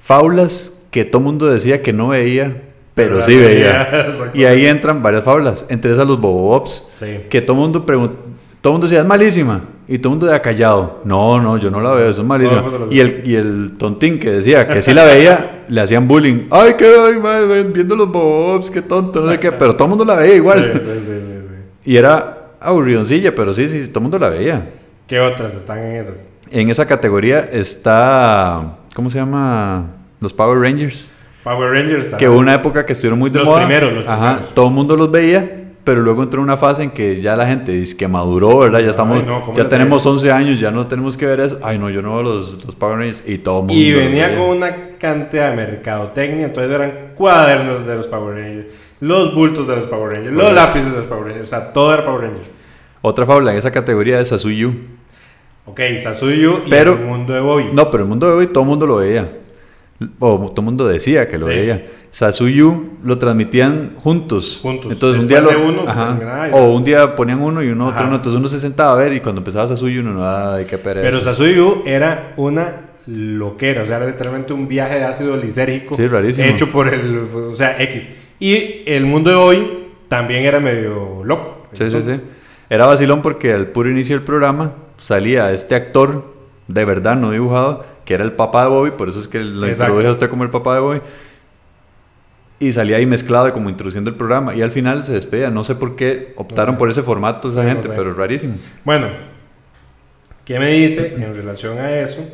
fábulas que todo mundo decía que no veía, pero
Pero
sí veía. (laughs) Y ahí entran varias fábulas, entre esas los Bobobops,
Sí.
que todo mundo pregun- todo mundo decía es malísima y todo mundo decía callado. No, no, yo no la veo, eso es malísima.
El
Y el y el tontín que decía que sí la veía, (laughs) le hacían bullying. Ay, qué ay, madre, viendo los Bobobops, qué tonto, no sé qué, pero todo el mundo la veía igual.
Sí, sí, sí.
Y era aburridoncilla, pero sí, sí, todo el mundo la veía.
¿Qué otras están en esas?
En esa categoría está. ¿Cómo se llama? Los Power Rangers.
Power Rangers.
Que hubo una época que estuvieron muy de
Los
moda.
primeros, los
Ajá.
primeros.
Todo el mundo los veía, pero luego entró una fase en que ya la gente dice que maduró, ¿verdad? Ya estamos.
Ay, no, ¿cómo
ya tenemos 11 años, ya no tenemos que ver eso. Ay, no, yo no veo los, los Power Rangers. Y todo el mundo.
Y venía con una cantidad de mercadotecnia, entonces eran cuadernos de los Power Rangers, los bultos de los Power Rangers, los lápices de los Power Rangers, o sea, todo era Power Rangers.
Otra fábula en esa categoría es Sasuyu.
Ok, Sasuyu y
Pero-
el mundo de Bobby.
No, pero el mundo de hoy todo el mundo lo veía. O todo el mundo decía que lo
Sí.
veía. Sasuyu lo transmitían juntos.
Juntos.
Entonces un
Después
día lo,
de uno,
ajá.
y-
O un día ponían uno y uno otro,
Ajá.
uno. Entonces uno se sentaba a ver y cuando empezaba Sasuyu uno no, ay, qué pereza.
Pero Sasuyu era una loquera, o sea, era literalmente un viaje de ácido lisérgico
Sí, rarísimo.
hecho por el, o sea, X. Y el mundo de hoy también era medio loco.
Sí, sí, sí. Era vacilón porque al puro inicio del programa salía este actor de verdad, no dibujado, que era el papá de Bobby, por eso es que lo
Exacto.
introduje a usted como el papá de Bobby. Y salía ahí mezclado como introduciendo el programa. Y al final se despedía. No sé por qué optaron
sé.
por ese formato esa
No
gente,
sé.
pero rarísimo.
Bueno, ¿qué me dice en relación a eso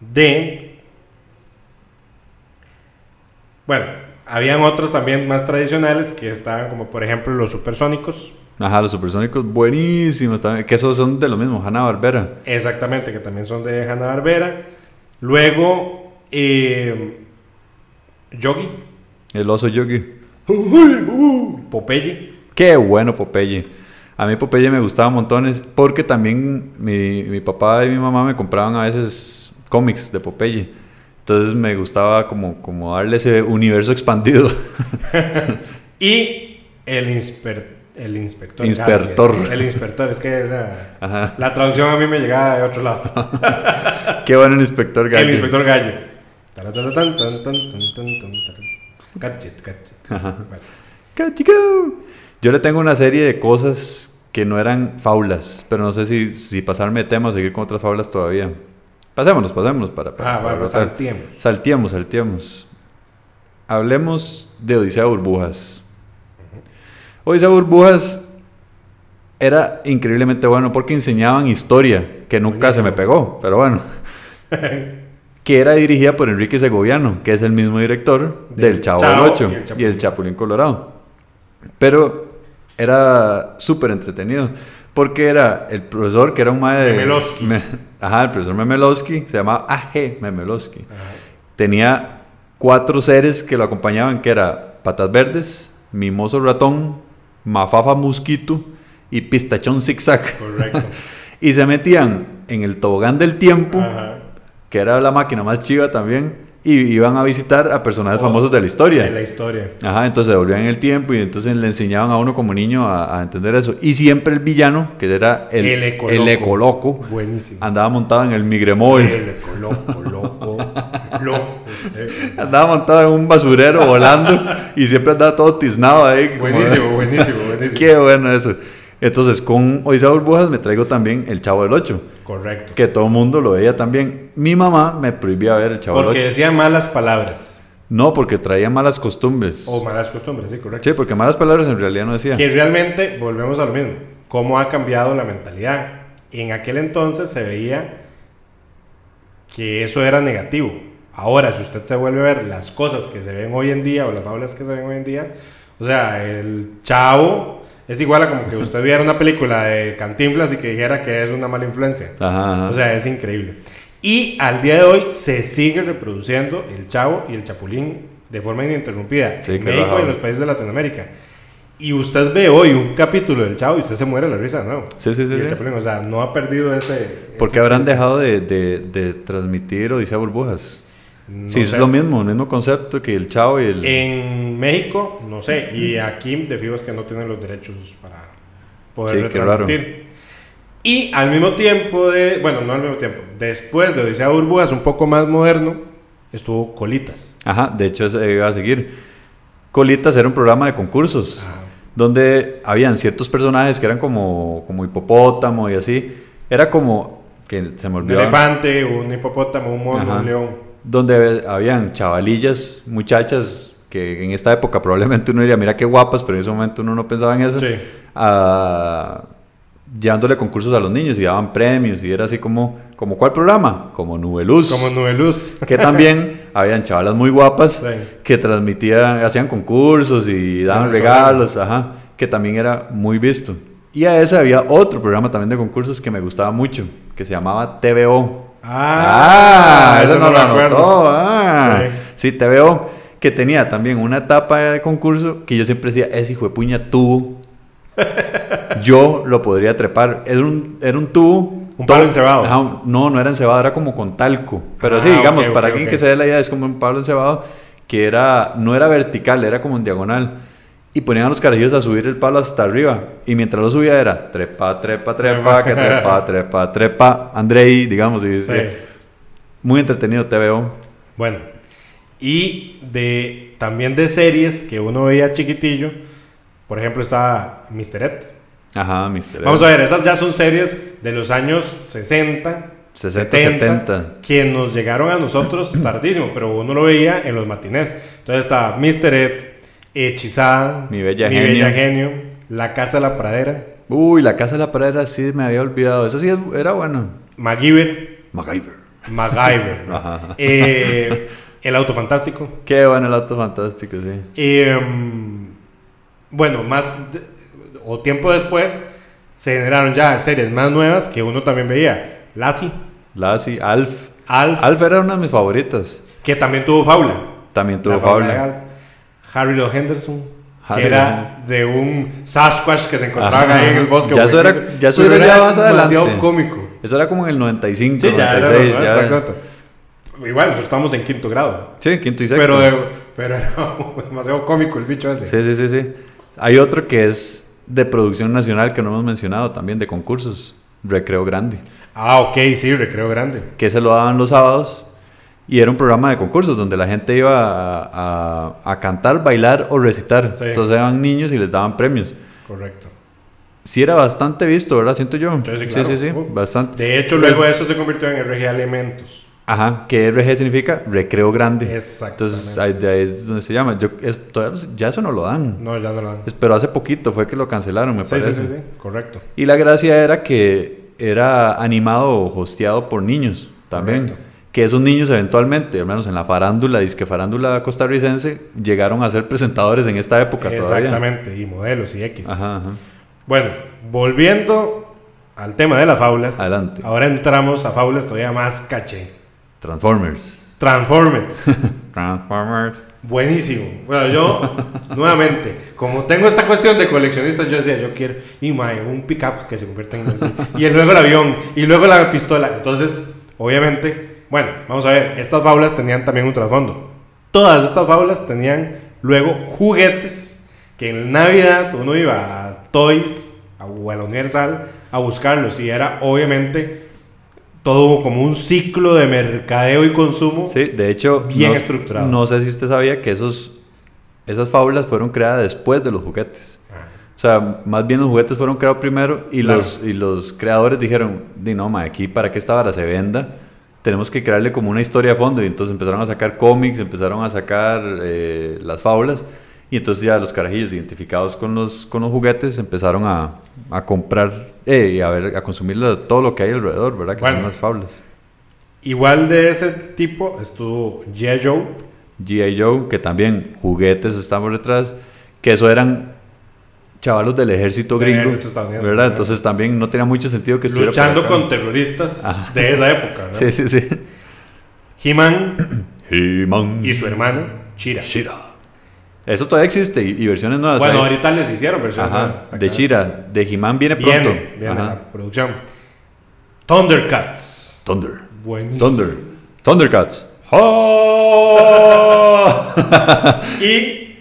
de... Bueno, habían otros también más tradicionales que estaban como por ejemplo los supersónicos.
Ajá, los supersónicos buenísimos también. Que esos son de lo mismo, Hanna Barbera.
Exactamente, que también son de Hanna-Barbera. Luego, eh, Yogi,
El oso yogi.
Popeye.
Qué bueno Popeye. A mí Popeye me gustaba montones porque también mi, mi papá y mi mamá me compraban a veces cómics de Popeye. Entonces me gustaba como, como darle ese universo (laughs) expandido. (laughs)
Y el, insper- el inspector.
Inspector.
El inspector, es que era-
Ajá.
la traducción a mí me llegaba de otro lado. (laughs)
Qué bueno el inspector
El
Gadget.
inspector Gadget. Gadget, gadget.
Cachico. Yo le tengo una serie de cosas que no eran faulas, pero no sé si, si pasarme de tema o seguir con otras faulas todavía. Pasémonos, pasémonos para, para,
Ah,
para rotar.
saltiemos.
Salteemos. Hablemos de Odisea Burbujas. Odisea Burbujas era increíblemente bueno porque enseñaban historia, que nunca se me pegó, pero bueno. (laughs) que era dirigida por Enrique Segoviano, que es el mismo director del,
Del
Chavo,
Chavo
del Ocho
y el
y
Chapulín.
el Chapulín Colorado. Pero era súper entretenido. Porque era el profesor que era un madre
Memelowski.
ajá, el profesor Memelowski, se llamaba A.G. Memelowski.
Ajá.
Tenía cuatro seres que lo acompañaban, que era Patas Verdes, Mimoso Ratón, Mafafa Mosquito y Pistachón Zigzag.
Correcto. (laughs)
y se metían en el tobogán del tiempo,
Ajá.
que era la máquina más chiva también, y iban a visitar a personajes
Oh,
famosos de la historia.
De la historia.
Ajá, entonces se volvían en el tiempo y entonces le enseñaban a uno como niño a, a entender eso. Y siempre el villano, que era el,
El ecoloco.
el ecoloco,
Buenísimo.
andaba montado en el migremóvil.
El ecoloco, loco, Eh,
Andaba montado en un basurero volando y siempre andaba todo tiznado ahí. como-
Buenísimo, buenísimo, (laughs) buenísimo.
Qué bueno eso. Entonces, con Odisea Burbujas me traigo también El Chavo del Ocho,
Correcto.
que todo el mundo lo veía también. Mi mamá me prohibía ver El Chavo
Porque
del Ocho.
decía malas palabras.
No, porque traía malas costumbres.
O malas costumbres, sí, correcto.
Sí, porque malas palabras en realidad no decía.
Que realmente, volvemos a lo mismo, cómo ha cambiado la mentalidad. En aquel entonces se veía que eso era negativo. Ahora, si usted se vuelve a ver las cosas que se ven hoy en día o las fábulas que se ven hoy en día, o sea, el chavo es igual a como que usted viera una película de Cantinflas y que dijera que es una mala influencia.
Ajá, ajá.
O sea, es increíble. Y al día de hoy se sigue reproduciendo el Chavo y el Chapulín de forma ininterrumpida
Sí,
en México y en los países de Latinoamérica. Y usted ve hoy un capítulo del Chavo y usted se muere la risa nuevo.
Sí, sí, sí,
o sea, no ha perdido ese...
¿Por qué habrán dejado de, de- de transmitir Odisea Burbujas?
No
sí,
sé.
es lo mismo, el mismo concepto que el Chavo y el...
En México, no sé. Y aquí de fijo es que no tienen los derechos para poder
Sí,
retransmitir. Y al mismo tiempo de... Bueno, no al mismo tiempo. Después de Odisea Burbujas, un poco más moderno, estuvo Colitas.
Ajá, de hecho se iba a seguir. Colitas era un programa de concursos.
Ajá.
Donde habían ciertos personajes que eran como, como hipopótamo y así. Era como, que se me
Un
olvidó,
elefante, un hipopótamo, un mono,
Ajá.
un león.
donde habían chavalillas, muchachas, que en esta época probablemente uno diría, mira qué guapas, pero en ese momento uno no pensaba en eso,
Sí.
ah, llevándole concursos a los niños y daban premios y era así como, como ¿cuál programa? Como Nubeluz.
Como Nubeluz.
que también (laughs) habían chavalas muy guapas
Sí.
que transmitían, hacían concursos y daban regalos, ajá, que también era muy visto. Y a ese había otro programa también de concursos que me gustaba mucho, que se llamaba TVO.
Ah,
eso no
me
lo
acuerdo.
anotó. Ah,
Sí.
sí. TVO, que tenía también una etapa de concurso que yo siempre decía, ese hijo de puña tubo, (laughs) yo lo podría trepar. Era un, era un tubo.
Un palo encebado.
Ajá, no, no era encebado, era como con talco. Pero
Ah,
sí, digamos,
ok,
para
ok,
alguien que se dé la idea, es como un palo encebado que era, no era vertical, era como en diagonal. Y ponían a los carajillos a subir el palo hasta arriba. Y mientras lo subía era trepa, trepa, trepa, que trepa, trepa, trepa. Andrei, digamos, y
Sí.
muy entretenido TVO.
Bueno, y de también de series que uno veía chiquitillo, por ejemplo, está Mr.
Ajá, Mr.
Vamos a ver, esas ya son series de los años 60,
60, 70.
que nos llegaron a nosotros (laughs) tardísimo, pero uno lo veía en los matinés. Entonces está Mr. Ed, Hechizada,
Mi Bella Genio.
Genio, La Casa de la Pradera,
Uy, la casa de la pradera sí me había olvidado. Esa sí era bueno.
MacGyver,
MacGyver.
MacGyver, ¿no? (laughs)
Ajá.
Eh, El Auto Fantástico.
Qué bueno el auto fantástico, sí.
Eh, bueno, más de- o tiempo después se generaron ya series más nuevas que uno también veía. Lassie,
Lassie, Alf.
Alf,
Alf era una de mis favoritas.
que también tuvo Fábula.
También tuvo
La fábula de
Fabla.
Alf. Harry Lo Henderson,
Harry
que era de un Sasquatch que se encontraban
Ajá.
ahí en el bosque.
Ya eso era- ya eso era ya más
demasiado
adelante.
cómico.
Eso era como en el 95,
Sí, ya, era,
96.
¿no?
ya.
Igual, nosotros estamos en quinto grado.
Sí, quinto y sexto.
Pero, de- pero (laughs) era demasiado cómico el bicho ese.
Sí, sí, sí, sí. Hay otro que es de producción nacional que no hemos mencionado también, de concursos. Recreo Grande.
Ah, ok, sí, recreo grande.
Que se lo daban los sábados. Y era un programa de concursos donde la gente iba a, a- a cantar, bailar o recitar.
Sí.
Entonces eran niños y les daban premios.
Correcto.
Sí era bastante visto, ¿verdad? Siento yo.
Sí, sí,
sí,
claro.
sí, sí,
Uh.
bastante.
De hecho, luego eso se convirtió en RG Alimentos.
Ajá, que RG significa recreo grande.
Exactamente.
Entonces ahí, de ahí es donde se llama. Yo, es- todavía ya eso no lo dan.
No, ya no lo dan.
Pero hace poquito fue que lo cancelaron, me
Sí,
parece.
sí, sí, sí, correcto.
Y la gracia era que era animado o hosteado por niños también.
Correcto.
Que esos niños eventualmente, al menos en la farándula, disque farándula costarricense, llegaron a ser presentadores en esta época todavía.
Exactamente, y modelos y X.
Ajá, ajá.
Bueno, volviendo al tema de las faulas.
Adelante.
Ahora entramos a faulas todavía más caché.
Transformers.
Transformers. (laughs)
Transformers.
Buenísimo. Bueno, yo, nuevamente, como tengo esta cuestión de coleccionista, yo decía, yo quiero, y mae, un pickup que se convierta en. Y luego el avión, y luego la pistola. Entonces, obviamente, bueno. Vamos a ver, estas fábulas tenían también un trasfondo. Todas estas fábulas tenían luego juguetes que en Navidad uno iba a Toys o a la Universal a buscarlos y era obviamente todo como un ciclo de mercadeo y consumo.
Sí, de hecho,
Bien
no,
estructurado.
No sé si usted sabía que esos, esas fábulas fueron creadas después de los juguetes.
Ah,
O sea, más bien los juguetes fueron creados primero y,
Claro.
los, y los creadores dijeron, di no, ma, aquí para que esta vara se venda, tenemos que crearle como una historia de fondo. Y entonces empezaron a sacar cómics, empezaron a sacar eh, las fábulas. Y entonces ya los carajillos identificados con los, con los juguetes empezaron a, a comprar eh, y a, ver, a consumir todo lo que hay alrededor, ¿verdad? Que
Bueno.
son las fábulas.
Igual de ese tipo estuvo G.I. Joe.
G.I. Joe, que también juguetes estamos detrás, que eso eran chavalos del ejército
Del
gringo,
ejército estadounidense,
¿verdad? Entonces también no tenía mucho sentido que estuviera
luchando con terroristas de esa época. ¿no? (laughs)
Sí, sí, sí.
He-Man
He-Man.
y su hermano Chira.
Shira. Eso todavía existe y, y versiones nuevas.
Bueno,
hay.
ahorita les hicieron versiones.
Ajá,
nuevas,
de. Shira. De He-Man viene pronto.
Viene, viene
Ajá.
la producción. Thundercats.
Thunder.
Buenísimo.
Thunder. Thundercats. (laughs)
Y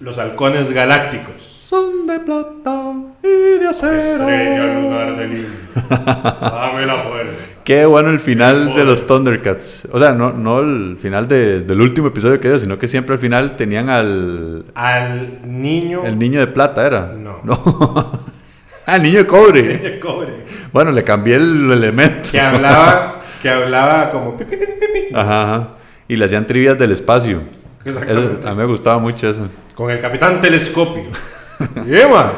los halcones galácticos.
Son de plata
Estrella
acero.
lunar del himno. Dame la fuerza.
Qué bueno el final de los Thundercats. O sea, no, no el final de- del último episodio que dio, sino que siempre al final tenían al
Al niño.
el niño de plata, ¿era?
No. (laughs)
ah, el niño de cobre.
de cobre.
Bueno, le cambié el elemento.
Que hablaba, que hablaba como.
Ajá, ajá. Y le hacían trivias del espacio.
Exactamente.
Eso- a mí me gustaba mucho eso.
Con el capitán telescopio. (laughs)
Eso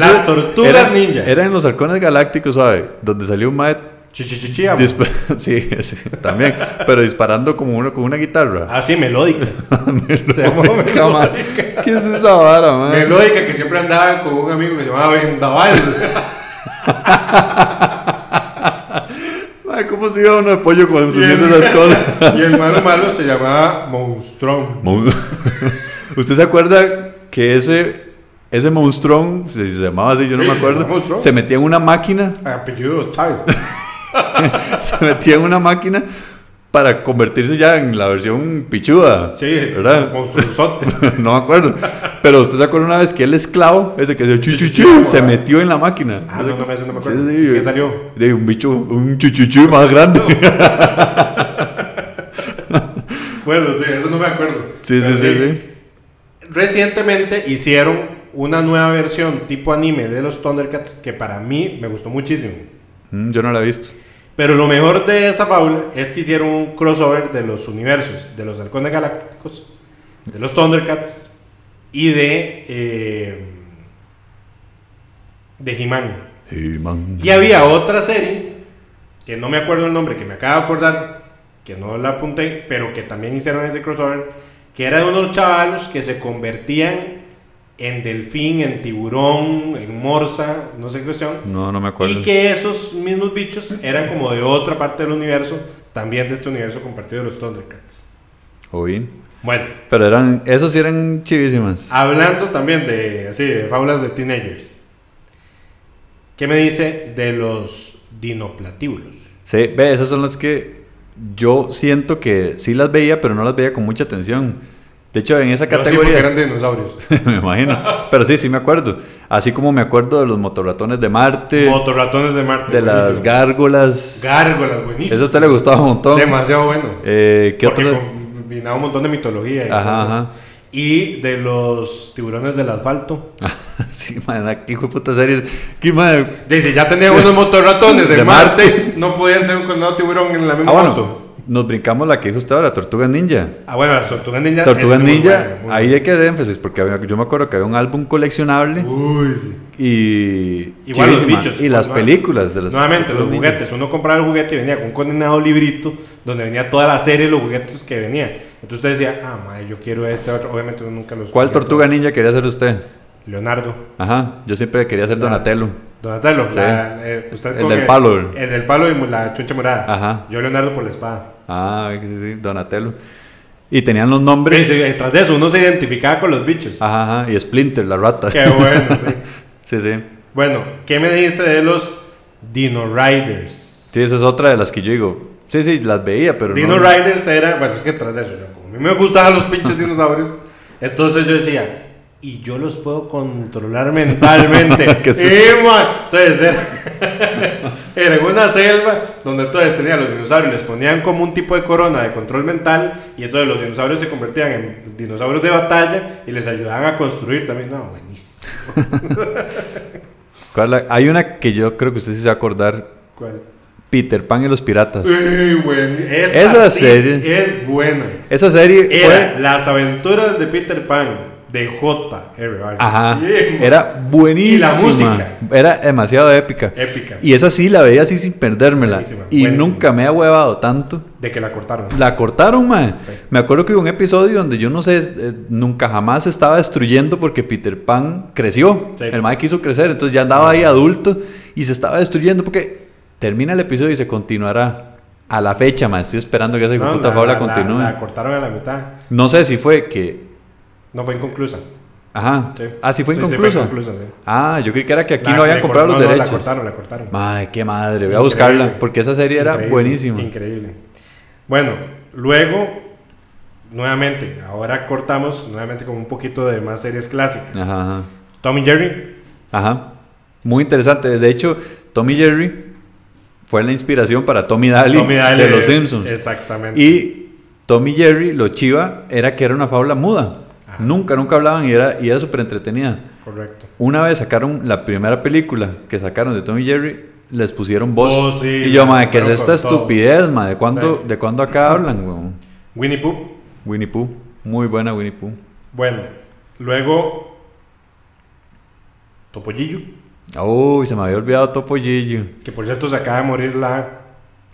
Las tortugas
era-
ninja.
Era en los halcones galácticos, ¿sabe? Donde salió un mae.
Chichichichia. (laughs)
sí, sí, también. Pero disparando como uno con una guitarra.
Ah, sí, melódica. (laughs) Se llamó
Melódica,
melódica.
¿Qué es esa vara, man?
Melódica que siempre andaba con un amigo que se llamaba Vendaval. (laughs)
Ay, ¿Cómo se llama uno de pollo consumiendo esas cosas?
y el malo malo se llamaba Monstrón.
Mon- ¿Usted se acuerda que ese, ese monstrón, se, se llamaba así, yo no
Sí,
me acuerdo, se metía en una máquina, (laughs)
Apellido Chávez. (laughs)
se metía en una máquina para convertirse ya en la versión pichuda?
Sí,
¿verdad? (laughs) no me acuerdo. Pero usted se acuerda una vez que el esclavo, ese que decía chuchuchu, se metió en la máquina.
Ah, no, no, me- eso no me
Sí,
acuerdo.
sí,
¿Qué salió?
De un bicho, un chuchuchu más grande.
Bueno, sí, eso no me acuerdo.
Sí, sí, sí, sí.
Recientemente hicieron una nueva versión tipo anime de los Thundercats que para mí me gustó muchísimo.
Mm, yo no la he visto.
Pero lo mejor de esa fábula es que hicieron un crossover de los universos, de los halcones galácticos, de los Thundercats y de eh, de He-Man. Y había otra serie que no me acuerdo el nombre, que me acabo de acordar, que no la apunté, pero que también hicieron ese crossover, que era de unos chavalos que se convertían en delfín, en tiburón, en morsa, no sé qué cuestión.
No, no me acuerdo.
Y que esos mismos bichos eran como de otra parte del universo, también de este universo compartido de los Thundercats.
Bien.
Bueno,
Pero eran, esos sí eran chivísimas.
hablando también de, así, de fábulas de teenagers. ¿Qué me dice de los dinoplatíbulos?
Sí, ve, esas son las que yo siento que sí las veía, pero no las veía con mucha atención. De hecho, en esa
sí,
categoría.
eran dinosaurios. (laughs)
me imagino. Pero sí, sí me acuerdo. Así como me acuerdo de los motorratones de Marte,
Motorratones de Marte.
de las
buenísimo.
gárgolas.
Gárgolas, buenísimo.
Eso a usted le gustaba un montón.
Demasiado bueno.
Eh, ¿Qué
porque
otro?
combinaba un montón de mitología. y
Ajá,
cosas.
ajá.
Y de los tiburones del asfalto. (laughs)
sí, man, qué hijo de puta series. ¿Qué madre?
Dice, ya tenían unos motorratones de,
De
Marte,
Marte.
no podían tener un tiburón en la
Ah,
misma
bueno,
moto.
Nos brincamos la que dijo usted ahora, Tortugas Ninja.
Ah, bueno, las tortugas ninja.
Tortugas
muy
Ninja,
muy
ahí hay que dar énfasis porque había- yo me acuerdo que había un álbum coleccionable
Uy, sí.
y
Igual los
chivísima.
bichos.
y las
Nueva-
películas de las
Nuevamente, los
Tortugas Ninja.
juguetes. Uno compraba el juguete y venía con un condenado librito donde venía toda la serie de los juguetes que venía. Entonces usted decía, ah, madre, yo quiero este otro. Obviamente uno nunca los.
¿Cuál
compró
Tortuga. Ninja quería ser usted?
Leonardo.
Ajá, yo siempre quería ser Donatello.
Donatello.
Sí.
la- eh, usted
El del palo.
El del palo y la chuncha morada.
Ajá.
Yo Leonardo por la espada.
Ah, sí, sí, Donatello. Y tenían los nombres.
Sí, sí, tras de eso uno se identificaba con los bichos.
Ajá, ajá, y Splinter, la rata.
Qué bueno, sí. (laughs)
Sí, sí.
Bueno, ¿qué me dice de los Dino Riders?
Sí, esa es otra de las que yo digo. Sí, sí, las veía, pero
Dino
no.
Riders era, bueno, es que tras de eso, yo, como a mí me gustaban los pinches dinosaurios, entonces yo decía, y yo los puedo controlar (laughs) mentalmente. (laughs)
¿Qué
man, entonces era, era (laughs) en una selva donde entonces tenían los dinosaurios, les ponían como un tipo de corona de control mental y entonces los dinosaurios se convertían en dinosaurios de batalla y les ayudaban a construir también. No, buenísimo.
¿Cuál la- Hay una que yo creo que usted sí se va a acordar.
¿Cuál?
Peter Pan y los piratas.
Uy, Esa,
Esa
sí
serie.
es buena.
Esa serie
Era
fue...
Las aventuras de Peter Pan de. Martin.
Ajá.
Bien,
Era buenísima.
Y la música.
Era demasiado épica.
Épica.
Y esa sí la veía así sin perdérmela.
Buenísima,
y
buenísima.
nunca me ha huevado tanto.
De que la cortaron.
La cortaron.
Sí.
Me acuerdo que hubo un episodio donde yo no sé, eh, nunca jamás estaba destruyendo porque Peter Pan creció.
Sí.
El mae quiso crecer, entonces ya andaba ahí adulto y se estaba destruyendo porque termina el episodio y se continuará. A la fecha, mae. Estoy esperando que esa
No,
puta
la,
continúe.
la- la cortaron a la mitad.
No sé si fue que.
No fue inconclusa.
Ajá.
Sí.
Ah, sí fue
Sí, inconclusa.
Ah, yo creí que era que aquí
La-
no habían comprado los
no, no,
derechos.
la cortaron, la cortaron.
Madre, qué madre. Voy a
Increíble.
buscarla porque esa serie era
Increíble,
buenísima.
Increíble. Bueno, luego, nuevamente, ahora cortamos nuevamente con un poquito de más series clásicas.
Ajá, ajá.
Tom y Jerry.
Ajá. Muy interesante. De hecho, Tommy Jerry fue la inspiración para Tommy Daly,
Tommy Daly
de Los Simpsons.
Exactamente.
Y Tommy Jerry, lo chiva, era que era una fábula muda. Nunca, nunca hablaban y era, y era súper entretenida.
Correcto.
Una vez sacaron la primera película que sacaron de Tommy Jerry, les pusieron voz.
Oh, sí,
y yo, madre, ¿qué es esta estupidez, madre? ¿De cuándo,
Sí.
¿De cuándo acá hablan, weón?
Winnie Pooh.
Winnie Pooh. Muy buena Winnie Pooh.
Bueno, luego Topollillo,
Uy, se me había olvidado Topollillo.
que por cierto se acaba de morir la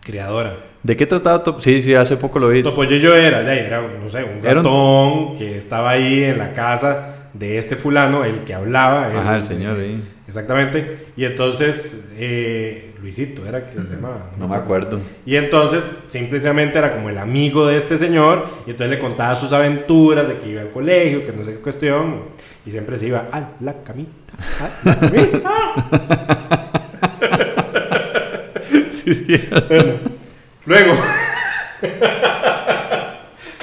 criadora.
¿De qué trataba Top? Sí, sí, hace poco lo vi.
Topollillo era, ya era, no sé, un
Era un-
ratón que estaba ahí en la casa de este fulano, el que hablaba.
Ajá, el señor ahí.
Exactamente. Y entonces, eh, Luisito era que se llamaba.
No me acuerdo.
Y entonces, simplemente era como el amigo de este señor, y entonces le contaba sus aventuras de que iba al colegio, que no sé qué cuestión, y siempre se iba a la camita. A la camita. (laughs)
sí, sí.
Bueno, luego,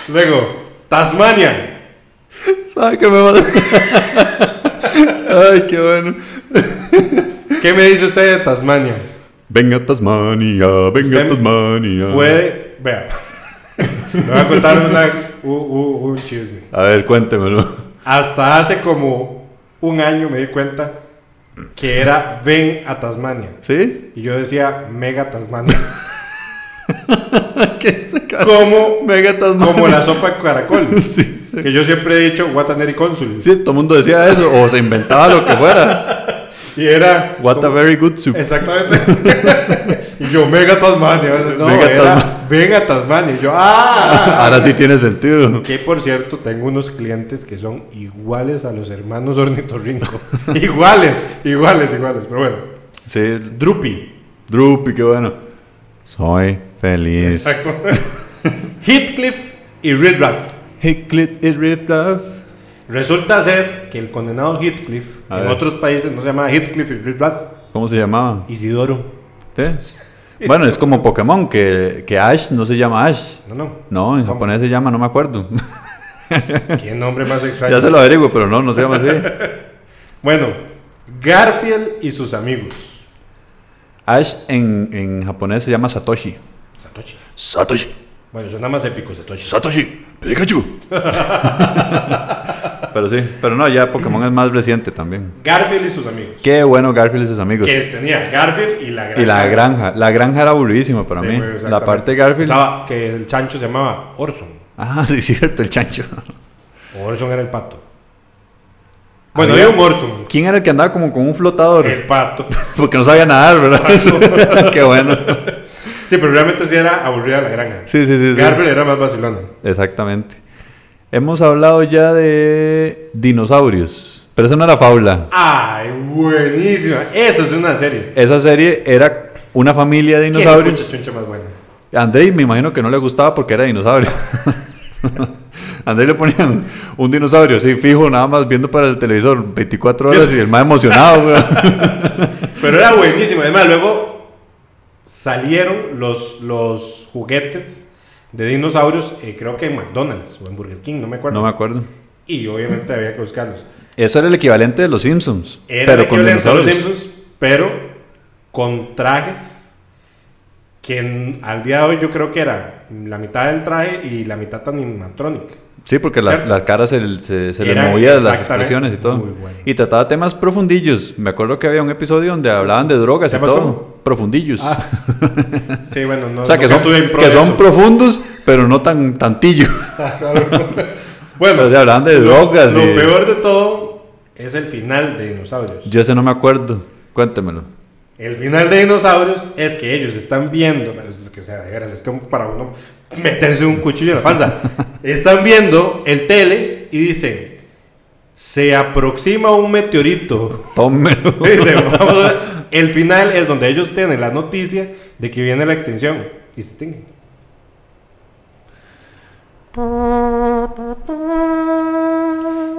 luego, Tasmania.
¿Sabe qué me va Ay, qué bueno.
¿Qué me dice usted de Tasmania?
Venga Tasmania, venga
Usted
Tasmania.
Puede, vea, le voy a contar una- u- u- un chisme.
A ver, cuéntemelo.
Hasta hace como un año me di cuenta que era Ven a Tasmania.
¿Sí?
Y yo decía Mega Tasmania. (laughs)
¿Qué
como,
Mega Tasmania.
como la sopa de caracol. (laughs)
Sí.
Que yo siempre he dicho Guataneri Consul.
Sí, todo el mundo decía eso, o se inventaba lo que fuera.
Y era.
What a very good soup.
Exactamente. (laughs) y yo, Mega Tasmania. No,
Mega
era
Tasmania.
Ven a Tasmania. Y yo, ¡ah!
Ahora sí tiene sentido.
Que por cierto, tengo unos clientes que son iguales a los hermanos ornitorrinco. iguales, iguales, iguales. Pero bueno,
Sí,
Drupi.
Drupi, qué bueno. Soy feliz.
Exacto. (laughs) Heathcliff y Ridruff.
Heathcliff y Riffraff.
Resulta ser que el condenado Heathcliff,
A
en
ver.
otros países no se llama Heathcliff y Ridruff,
¿Cómo se llamaba?
Isidoro.
¿Sí? (laughs) Bueno, es como Pokémon, que, que Ash no se llama Ash.
No, no.
No, en
¿Cómo?
japonés se llama, no me acuerdo. (laughs)
¿Qué nombre más extraño?
ya se lo averiguo, pero no, no se llama así.
Bueno, Garfield y sus amigos.
Ash en, en japonés se llama Satoshi.
Satoshi.
Satoshi,
Bueno, suena más épico, Satoshi.
Satoshi, Pikachu. (laughs) pero sí, pero no, ya Pokémon es más reciente también.
Garfield y sus amigos.
Qué bueno Garfield y sus amigos.
Que tenía Garfield y la granja.
Y la granja. La granja era aburridísima para
Sí,
mí. La parte de Garfield.
Estaba que el chancho se llamaba Orson.
Ah, (laughs) sí, cierto, el chancho.
Orson era el pato. (laughs) Bueno,
había
un Orson.
¿Quién era el que andaba como con un flotador?
El pato.
Porque no sabía nadar, ¿verdad? Qué bueno.
Sí, pero realmente sí era aburrida la granja.
Sí, sí, sí. sí.
Garfield era más vacilona.
Exactamente. Hemos hablado ya de dinosaurios. Pero eso no era fábula.
Ay, buenísima. Eso es una serie.
Esa serie era una familia de
¿Qué
dinosaurios.
chuncha más buena?
A Andrei me imagino que no le gustaba porque era dinosaurio. A (laughs) Andrei le ponían un dinosaurio así fijo, nada más viendo para el televisor 24 horas y el más emocionado. (laughs)
Pero era buenísima. Además, luego salieron los, los juguetes de dinosaurios, eh, creo que en McDonald's o en Burger King, no me acuerdo.
No me acuerdo.
Y obviamente había que buscarlos.
Eso era el equivalente de los Simpsons.
Era
pero
el
con
equivalente a los. Simpsons, pero con trajes que en- al día de hoy yo creo que era la mitad del traje y la mitad animatronic.
Sí, porque las, las caras se, se, se les movían las expresiones y todo.
muy bueno.
Y trataba temas profundillos. Me acuerdo que había un episodio donde hablaban de drogas y
¿Temas
todo. Profundillos. (laughs)
Sí, bueno, no.
o sea, que son, que son profundos, pero no tan tantillo. (laughs)
Bueno,
O sea, hablaban de
lo-
drogas
Lo,
y-
peor de todo es el final de Dinosaurios.
Yo ese no me acuerdo. Cuéntemelo.
El final de Dinosaurios es que ellos están viendo, es que, o sea, de veras, es como para uno (laughs) meterse un cuchillo en la panza. están viendo el tele y dicen, se aproxima un meteorito.
Tómelo. (laughs)
Dicen, vamos a ver. El final es donde ellos tienen la noticia de que viene la extinción y se extinguen.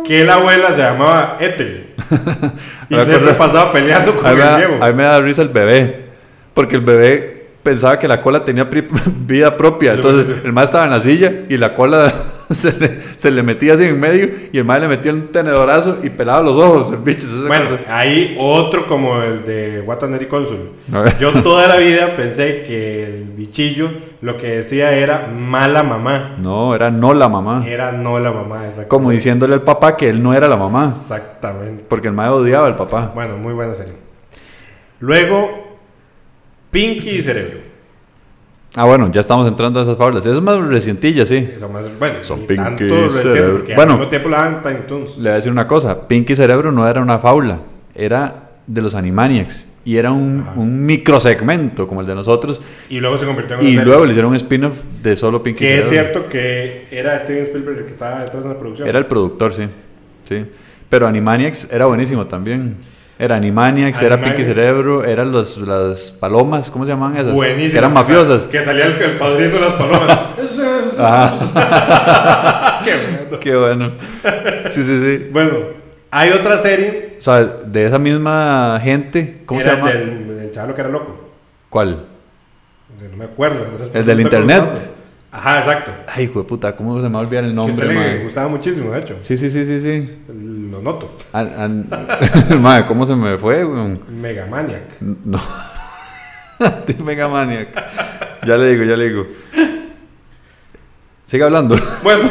Que la abuela se llamaba Ethel. (laughs) y
Me
siempre pasaba peleando con
A me
el Diego.
a mí me da risa el bebé. Porque el bebé pensaba que la cola tenía (laughs) vida propia. Entonces el más estaba en la silla y la cola (laughs) se le, se le metía así en medio y el más le metía un tenedorazo y pelaba los ojos. El bicho. ¿se
Bueno, hay otro como el de Wataneri Consul. Yo toda la (laughs) vida pensé que el bichillo lo que decía era mala mamá.
No, era no la mamá.
Era no la mamá, exactamente.
Como diciéndole al papá que él no era la mamá.
Exactamente.
Porque el mae odiaba al papá.
Bueno, muy buena serie. Luego, Pinky y Cerebro.
Ah, bueno, ya estamos entrando a esas fábulas. Es más recientilla, sí.
Eso más, bueno,
Son Pinky
tanto
y Cerebro. Bueno.
mismo tiempo la Toons.
Le voy a decir una cosa. Pinky Cerebro no era una fábula. Era de los Animaniacs. Y era un,
Ajá.
un microsegmento como el de nosotros.
Y luego se convirtió en una
Y
serie.
luego le hicieron un spin-off de solo Pinky
Que es cierto que era Steven Spielberg el que estaba detrás de la producción.
Era el productor, sí. sí. Pero Animaniacs era buenísimo también. Era Animaniacs, era Pinky. Cerebro, eran los, las palomas, ¿cómo se llamaban esas?
Buenísimo.
Que eran mafiosas.
Que salía el, el padrino de las palomas. (laughs) Eso es-
Ajá. (laughs)
Qué bueno.
Qué bueno. Sí, sí, sí.
Bueno, hay otra serie.
O sea, de esa misma gente, ¿cómo
era
se llama?
El del, del chaval que era loco.
¿Cuál?
No me acuerdo.
El
¿por qué
del internet.
Ajá, exacto.
Ay, hijo de puta, ¿cómo se me va a olvidar el
Que a usted
nombre,
le gustaba muchísimo, de hecho.
Sí, sí, sí, sí, sí.
Lo noto.
An- an- (laughs) Mae, ¿cómo se me fue?
Megamaniac.
No. (laughs) Mega Maniac. Ya le digo, ya le digo. Sigue hablando.
Bueno, (laughs)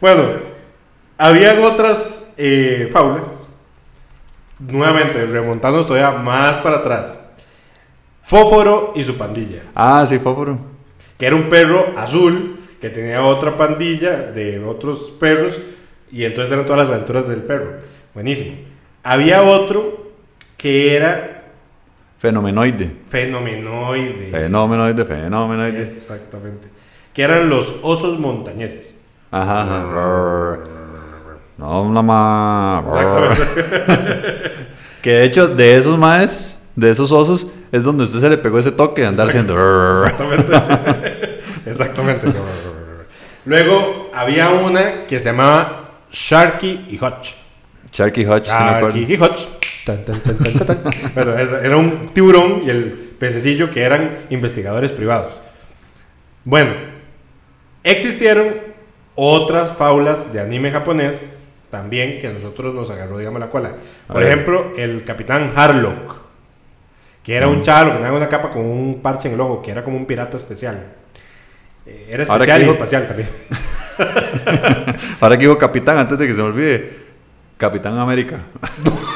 bueno. Habían otras eh, fábulas. Nuevamente, remontándonos todavía más para atrás. Fóforo y su pandilla.
Ah, sí, Fósforo.
Que era un perro azul que tenía otra pandilla de otros perros. Y entonces eran todas las aventuras del perro. Buenísimo. Había otro que era
Fenomenoide.
fenomenoide.
Fenomenoide, fenomenoide.
Exactamente. Que eran los osos montañeses.
Ajá. No, no más.
Exactamente. (laughs)
Que de hecho, de esos maes, de esos osos, es donde usted se le pegó ese toque de andar haciendo.
Exactamente. (laughs) Exactamente. Luego había una que se llamaba Sharky y Hutch.
Sharky sí me acuerdo.
Sharky y Hutch. Tan, tan. Bueno, era un tiburón y el pececillo que eran investigadores privados. Bueno, existieron otras fábulas de anime japonés también que a nosotros nos agarró, digamos, la cola. Por ejemplo, el capitán Harlock, que era un chavo que tenía una capa con un parche en el ojo, que era como un pirata especial. Eh, Era especial y
dijo-
espacial también. (laughs)
Ahora que digo Capitán, antes de que se me olvide. Capitán América.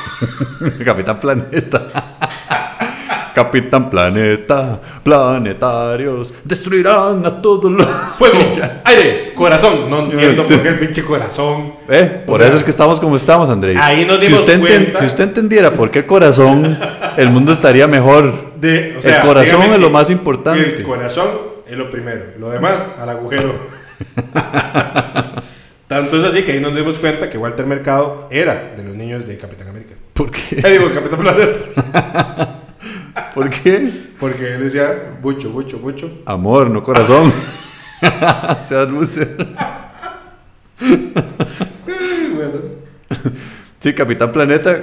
(laughs) Capitán Planeta. (laughs) Capitán Planeta. Planetarios. Destruirán a todos los.
Fuego, aire, corazón. No entiendo
Sí.
por qué el pinche corazón.
¿Eh? Por
O sea,
eso es que estamos como estamos, André.
ahí nos
si
dimos
usted, enten-
cuenta-
si usted entendiera por qué corazón, el mundo estaría mejor.
De, o
El corazón es lo más importante.
El corazón es lo primero. Lo demás, al agujero. Tanto es así que ahí nos dimos cuenta que Walter Mercado era de los niños de Capitán América.
¿Por qué?
Eh, digo, Capitán Planeta. (laughs)
¿Por qué?
Porque él decía, mucho, mucho, mucho.
Amor, no corazón. (laughs) Seas lucer. (laughs) Sí, Capitán Planeta,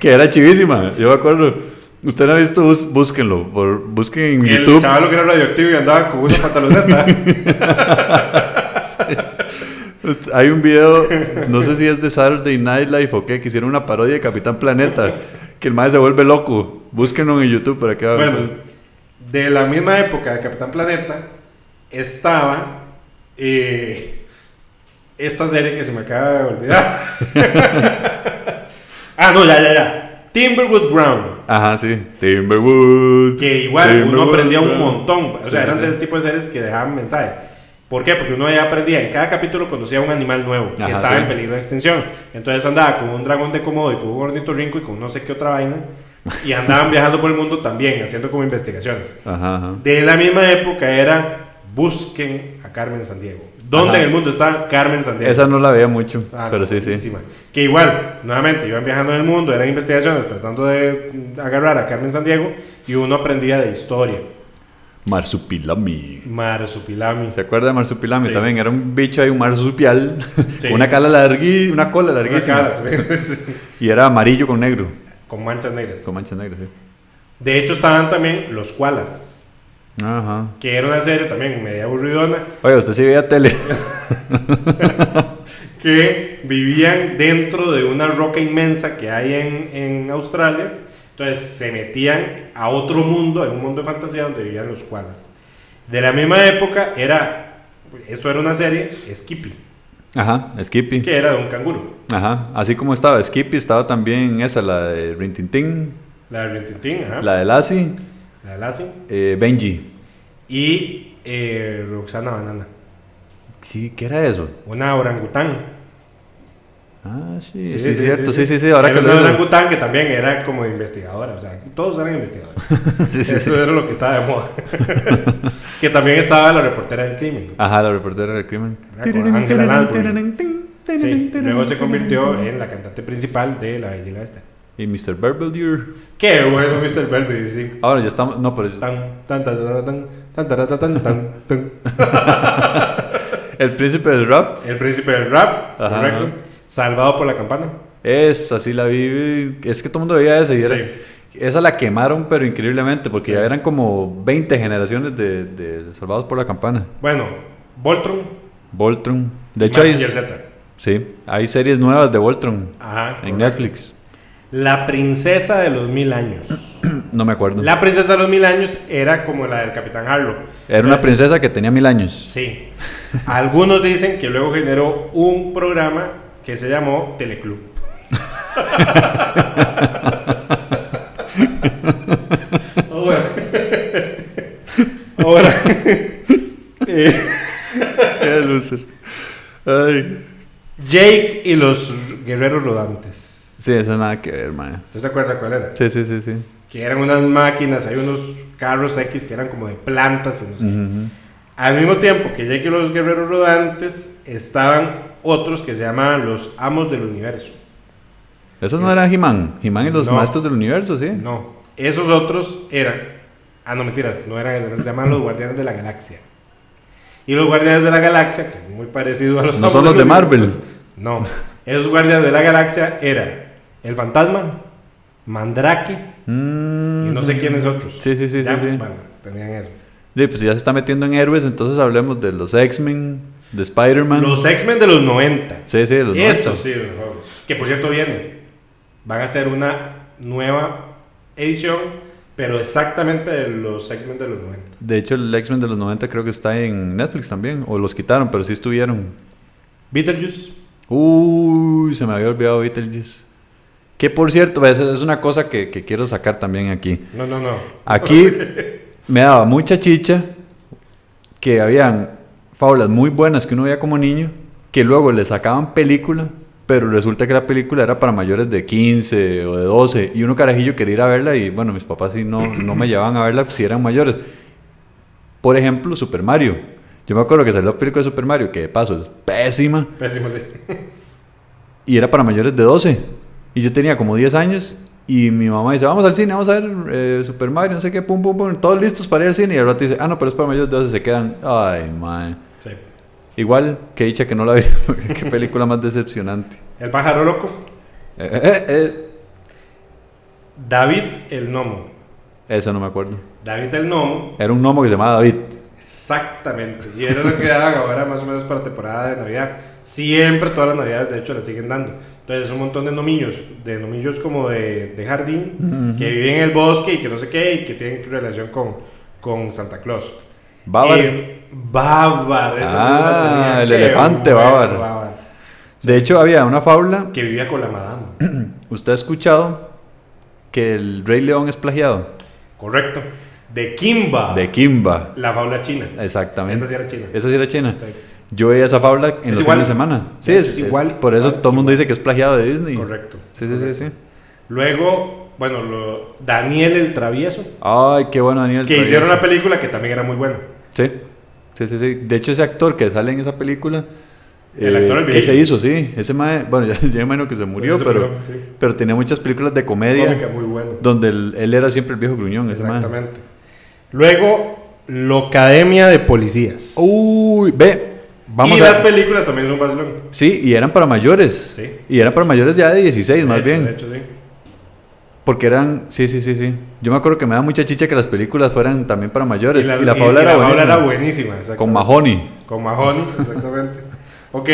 que era chivísima. Yo me acuerdo Usted no ha visto, bus- búsquenlo. Por, busquen en
El
YouTube.
chaval que era radioactivo y andaba con una pantaloneta. (laughs)
Hay un video, no sé si es de Saturday Night Live o qué, que hicieron una parodia de Capitán Planeta. Que el mae se vuelve loco. Búsquenlo en YouTube para que vean.
bueno, de la misma época de Capitán Planeta estaba eh, esta serie que se me acaba de olvidar. (laughs) ah, no, ya, ya, ya. Timberwood Brown.
Ajá, sí. Timberwood.
Que igual uno
Timberwood
aprendía un
Brown.
montón. O sea,
Sí,
eran
sí.
del tipo de series que dejaban mensaje. ¿Por qué? Porque uno ya aprendía, en cada capítulo conocía un animal nuevo que
Ajá,
estaba
sí.
en peligro de extinción. Entonces andaba con un dragón de Komodo y con un ornitorrinco y con no sé qué otra vaina. Y andaban (laughs) viajando por el mundo también, haciendo como investigaciones.
Ajá, ajá.
De la misma época era busquen a Carmen Sandiego. ¿Dónde
Ajá.
en el mundo está Carmen Sandiego?
Esa no la veía mucho,
Ah,
pero sí, sí.
Que igual, nuevamente, iban viajando en el mundo, eran investigaciones tratando de agarrar a Carmen Sandiego y uno aprendía de historia.
Marsupilami.
Marsupilami.
¿Se acuerda de Marsupilami?
Sí.
También era un bicho ahí, un marsupial.
Sí. (laughs)
una cola largui, una cola larguísima. (laughs) Y era amarillo con negro.
con manchas negras.
Con manchas negras, sí.
De hecho, estaban también los koalas,
Ajá.
que era una serie también media aburridona,
Oye, usted sí veía tele. (laughs)
que vivían dentro de una roca inmensa que hay en, en Australia. Entonces se metían a otro mundo, en un mundo de fantasía donde vivían los koalas. De la misma época era, esto era una serie, Skippy,
Ajá, Skippy.
que era de un canguro.
Ajá. Así como estaba Skippy, estaba también esa, la de Rintintín,
La de Rintintín, ajá,
la de Lassie,
la de Lassie,
eh, Benji.
Y eh, Roxana Banana,
Sí, ¿qué era eso?
una orangután.
Ah, sí, sí, sí, cierto, sí, sí, sí,
Era
ahora que
una orangután que también era como investigadora, o sea, todos eran investigadores. (laughs) Eso era lo que estaba de moda. (laughs) que también estaba la reportera del crimen.
Ajá, la reportera del crimen.
Lansbury. Sí, luego se convirtió en la cantante principal de La Bella y la Bestia.
Y Mr. Belvedere.
Qué bueno, Mr. Belvedere, sí.
Ahora ya estamos. No, pero.
Tan, tan, tan, tan, tan, tan, tan, tan, tan, tan. (laughs)
El príncipe del rap.
El príncipe del rap,
Ajá,
correcto. Salvado por la campana.
Es así la vi. Es que todo el mundo veía esa y era.
Sí.
Esa la quemaron, pero increíblemente, porque
Sí.
ya eran como 20 generaciones de, de Salvados por la Campana.
Bueno, Voltron.
Voltron. De hecho, hay,
Z.
sí, hay series nuevas de Voltron
Ajá.
en
correcto.
Netflix.
La princesa de los mil años. (clears throat)
No me acuerdo.
La princesa de los mil años era como la del Capitán Harlock.
Era una princesa que tenía mil años.
Sí. Algunos dicen que luego generó un programa que se llamó Teleclub. (laughs) Ahora, ahora eh,
Qué loser. Ay.
Jake y los guerreros rodantes.
Sí, eso nada que ver, man.
¿Usted se acuerda cuál era?
Sí, sí, sí, sí.
Que eran unas máquinas, hay unos carros X que eran como de plantas. y no sé. Al mismo tiempo que Jake y los guerreros rodantes, estaban otros que se llamaban los amos del universo.
Esos no eran He-Man. He-Man y los
No.
maestros del universo, sí.
No, esos otros eran. Ah, no, mentiras, no eran, se llamaban los guardianes de la galaxia. Y los guardianes de la galaxia, que es muy parecido a los
No son los de
universo,
Marvel.
No, esos guardianes de la galaxia eran el fantasma, Mandrake
Mm.
y no sé quiénes otros.
Sí, sí, sí,
Ya,
sí, sí.
Bueno, tenían eso.
Sí, pues ya se está metiendo en héroes, entonces hablemos de los X-Men, de Spider-Man.
Los X-Men de los 90.
Sí, sí, de los
Eso
90.
sí. Que por cierto vienen. Van a hacer una nueva edición, pero exactamente de los X-Men de los 90.
De hecho, el X-Men de los 90 creo que está en Netflix también, o los quitaron, pero sí estuvieron.
Beetlejuice.
Uy, se me había olvidado Beetlejuice. Que por cierto, es, es una cosa que, que quiero sacar también aquí.
No, no, no.
Aquí (laughs) me daba mucha chicha que habían fábulas muy buenas que uno veía como niño, que luego le sacaban película, pero resulta que la película era para mayores de 15 o de 12, y uno carajillo quería ir a verla y bueno, mis papás sí no, no me llevaban a verla si eran mayores. Por ejemplo, Super Mario. Yo me acuerdo que salió la película de Super Mario, que de paso es pésima,
Pésimo, sí.
y era para mayores de 12. Y yo tenía como 10 años y mi mamá dice, vamos al cine, vamos a ver eh, Super Mario, no sé qué, pum, pum, pum, todos listos para ir al cine. Y al rato dice, ah, no, pero es para mayores de 12, se quedan, ay, mae.
Sí.
Igual que dicha que no la vi, (laughs) qué película más decepcionante.
El pájaro loco.
Eh, eh, eh,
David el Nomo.
Eso no me acuerdo.
David el Gnomo.
Era un gnomo que se llamaba David.
Exactamente. Y era lo que daban ahora más o menos para temporada de Navidad. Siempre, todas las Navidades, de hecho, le siguen dando. Entonces, un montón de nomillos, de nomillos como de, de jardín, que viven en el bosque y que no sé qué, y que tienen relación con, con Santa Claus.
Bávar.
Eh, Bávar.
Ah, el elefante
bueno,
Bávar. De hecho, había una fábula.
Que vivía con la madame. (clears throat)
¿Usted ha escuchado que el Rey León es plagiado?
Correcto. De Kimba.
De Kimba.
La faula china.
Exactamente.
Esa sí era china.
Esa sí era china.
Sí.
Yo veía esa fábula en
Es
los
igual.
fines de semana. Sí,
Es
es,
igual,
es- Por eso
igual,
todo el mundo dice que es plagiado de Disney.
Correcto.
Sí, sí, sí, sí.
Luego, bueno, lo- Daniel el Travieso.
Ay, qué bueno, Daniel.
Que
Travieso.
hicieron una película que también era muy buena.
Sí. Sí, sí, sí. De hecho, ese actor que sale en esa película.
El actor, el
que se hizo, sí. Ese mae, bueno, (laughs) ya, ya me imagino que se murió, pero,
murió, sí.
pero tenía muchas películas de comedia
Cómica muy buena.
donde él, él era siempre el viejo gruñón. Ese mae.
Exactamente. Luego, Locademia de Policías.
Uy, ve. Vamos
y
a
las películas también son vacilón.
Sí, y eran para mayores.
Sí.
Y eran para mayores ya de 16,
De
más
hecho,
bien.
De hecho, sí.
Porque eran, sí, sí, sí, sí. Yo me acuerdo que me da mucha chicha que las películas fueran también para mayores. Y la, fábula
y
era
la fábula era buenísima.
Con Mahoney.
Con Mahoney, (laughs) exactamente. ok,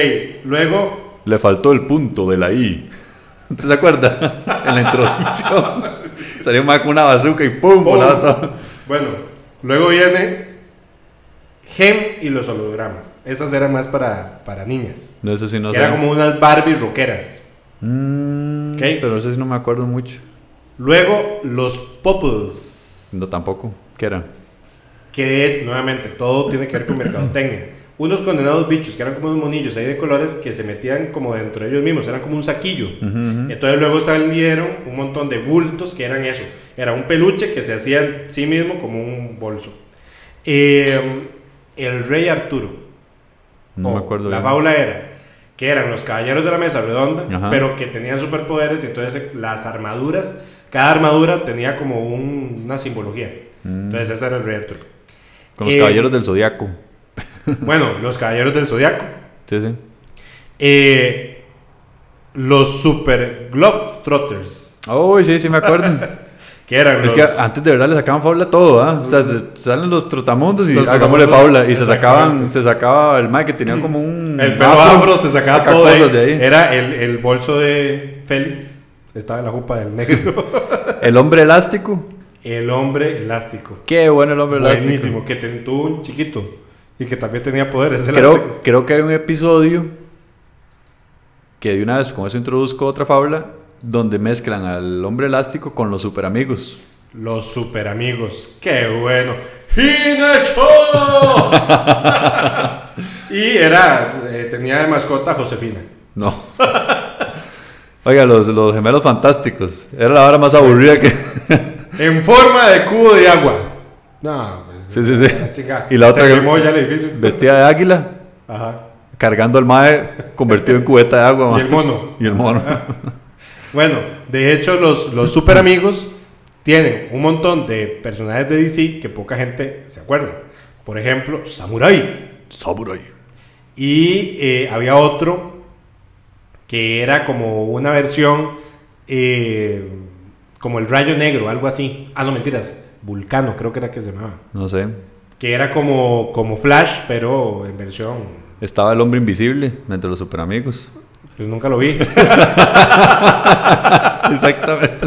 luego,
Le faltó el punto de la I. (laughs) ¿Usted se acuerda? en la introducción. (laughs) Salió más con una bazooka y ¡pum!
¡pum!
volaba todo.
bueno, luego viene Gem y los hologramas. Esas eran más para, para niñas.
No, eso sí no sé.
eran como unas Barbies rockeras.
Mm,
Ok.
Pero eso sí no me acuerdo mucho.
Luego, los Popples.
No, tampoco. ¿Qué era?
Que nuevamente todo tiene que ver con mercadotecnia. Unos condenados bichos que eran como unos monillos ahí de colores que se metían como dentro de ellos mismos, eran como un saquillo.
Ujú, ujú.
Entonces luego salieron un montón de bultos que eran eso. Era un peluche que se hacía en sí mismo como un bolso. Eh, el rey Arturo.
No
o
me acuerdo.
La
bien.
fábula era que eran los caballeros de la mesa redonda,
Ajá.
pero que tenían superpoderes y entonces eh, las armaduras, cada armadura tenía como un- una simbología.
Mm.
Entonces ese era el rey Arturo.
Con los
eh,
caballeros del zodiaco.
Bueno, los caballeros del zodiaco.
Sí, sí.
Eh, los super Globetrotters.
Uy, sí, sí me acuerdo. (laughs)
Que eran
es
los-
que antes de verdad le sacaban fábula a todo, ¿ah? O sea, se- salen los trotamundos y
Los
hagámosle fábula. Y se sacaban, se sacaba el mae que tenía como un.
El pelo afro se sacaba
saca
todo
cosas
de
de ahí.
Era el, el bolso de Félix. Estaba en la jupa del negro. (laughs)
El hombre elástico.
el hombre elástico.
Qué bueno el hombre elástico.
Buenísimo. Que te- tuvo un chiquito. Y que también tenía poderes.
Creo,
elásticos.
creo que hay un episodio que de una vez con eso introduzco otra fábula donde mezclan al hombre elástico con los super amigos.
Los super amigos. ¡Qué bueno! ¡Hinecho! (laughs) y era. eh, tenía de mascota a Josefina.
No. Oiga, los, los gemelos fantásticos. Era la hora más aburrida que. (laughs)
En forma de cubo de agua. No, pues.
Sí, sí, sí.
chica
Y la otra que-
ya el edificio.
Vestida de águila,
Ajá.
cargando al mae convertido en cubeta de agua.
Y el mono.
Y el mono.
Bueno, de hecho, los, los super amigos tienen un montón de personajes de DC que poca gente se acuerda. Por ejemplo, Samurai.
Samurai.
Y eh, había otro que era como una versión eh, como el rayo negro, algo así. Ah, no, mentiras. Vulcano, creo que era que se llamaba.
No sé.
Que era como, como Flash, pero en versión.
Estaba el hombre invisible entre los super amigos.
Pues nunca lo vi. (laughs)
Exactamente.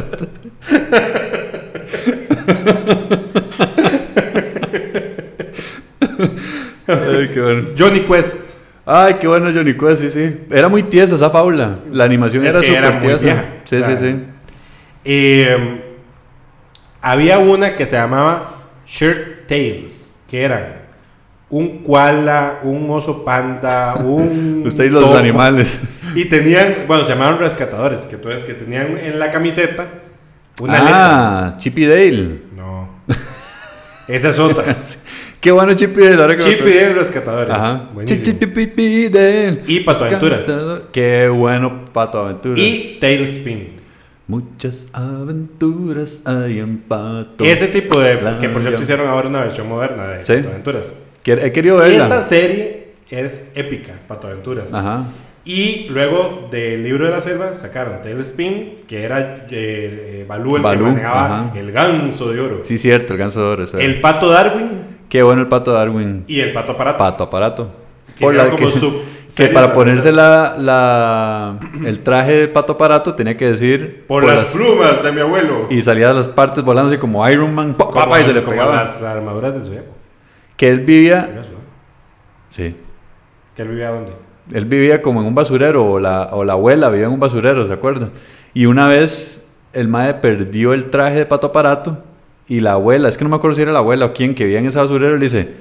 Ay, qué bueno.
Johnny Quest.
Ay, qué bueno Johnny Quest, sí, sí. Era muy tiesa esa fábula. La animación
Es
era súper tiesa.
vieja.
Sí,
O sea,
sí, sí.
Eh, había una que se llamaba Shirt Tales, que eran un koala, un oso panda, un. (laughs)
Usted y los animales.
Y tenían, bueno, se llamaban rescatadores, que entonces que tenían en la camiseta una
ah, Chippy Dale.
letra. No. Esa es otra. (laughs)
Qué bueno Chippy Dale. Ahora que me
Chip y
acuerdo.
Dale Rescatadores.
Ajá.
Buenísimo.
Chippy Dale.
Y Pato Aventuras.
Qué bueno Pato Aventuras.
Y Tailspin.
Muchas aventuras hay en Pato.
Ese tipo de. Que por cierto hicieron ahora una versión moderna de
Sí.
Pato Aventuras.
Que- He querido verla.
Esa serie es épica, Pato Aventuras.
Ajá.
Y luego del libro de la selva sacaron Tailspin, que era eh, eh, Balú el
Balú,
que manejaba
ajá.
el ganso de oro.
Sí, cierto, el ganso de oro. eso.
El pato Darwin
Qué bueno el pato Darwin.
y el pato aparato.
Pato aparato.
Que hicieron como sub-
que (laughs) para ponerse la, la- el traje de pato aparato tenía que decir
Por, las, plumas de mi abuelo.
y salía de las partes volando así como Iron Man pa, pa,
como,
pa, y se le pegaba
las armaduras de Zodiaco.
Que él vivía sí
¿Que él vivía dónde?
él vivía como en un basurero o la, o la abuela vivía en un basurero ¿se acuerdan? y una vez el madre perdió el traje de pato aparato y la abuela es que no me acuerdo si era la abuela o quién que vivía en ese basurero le dice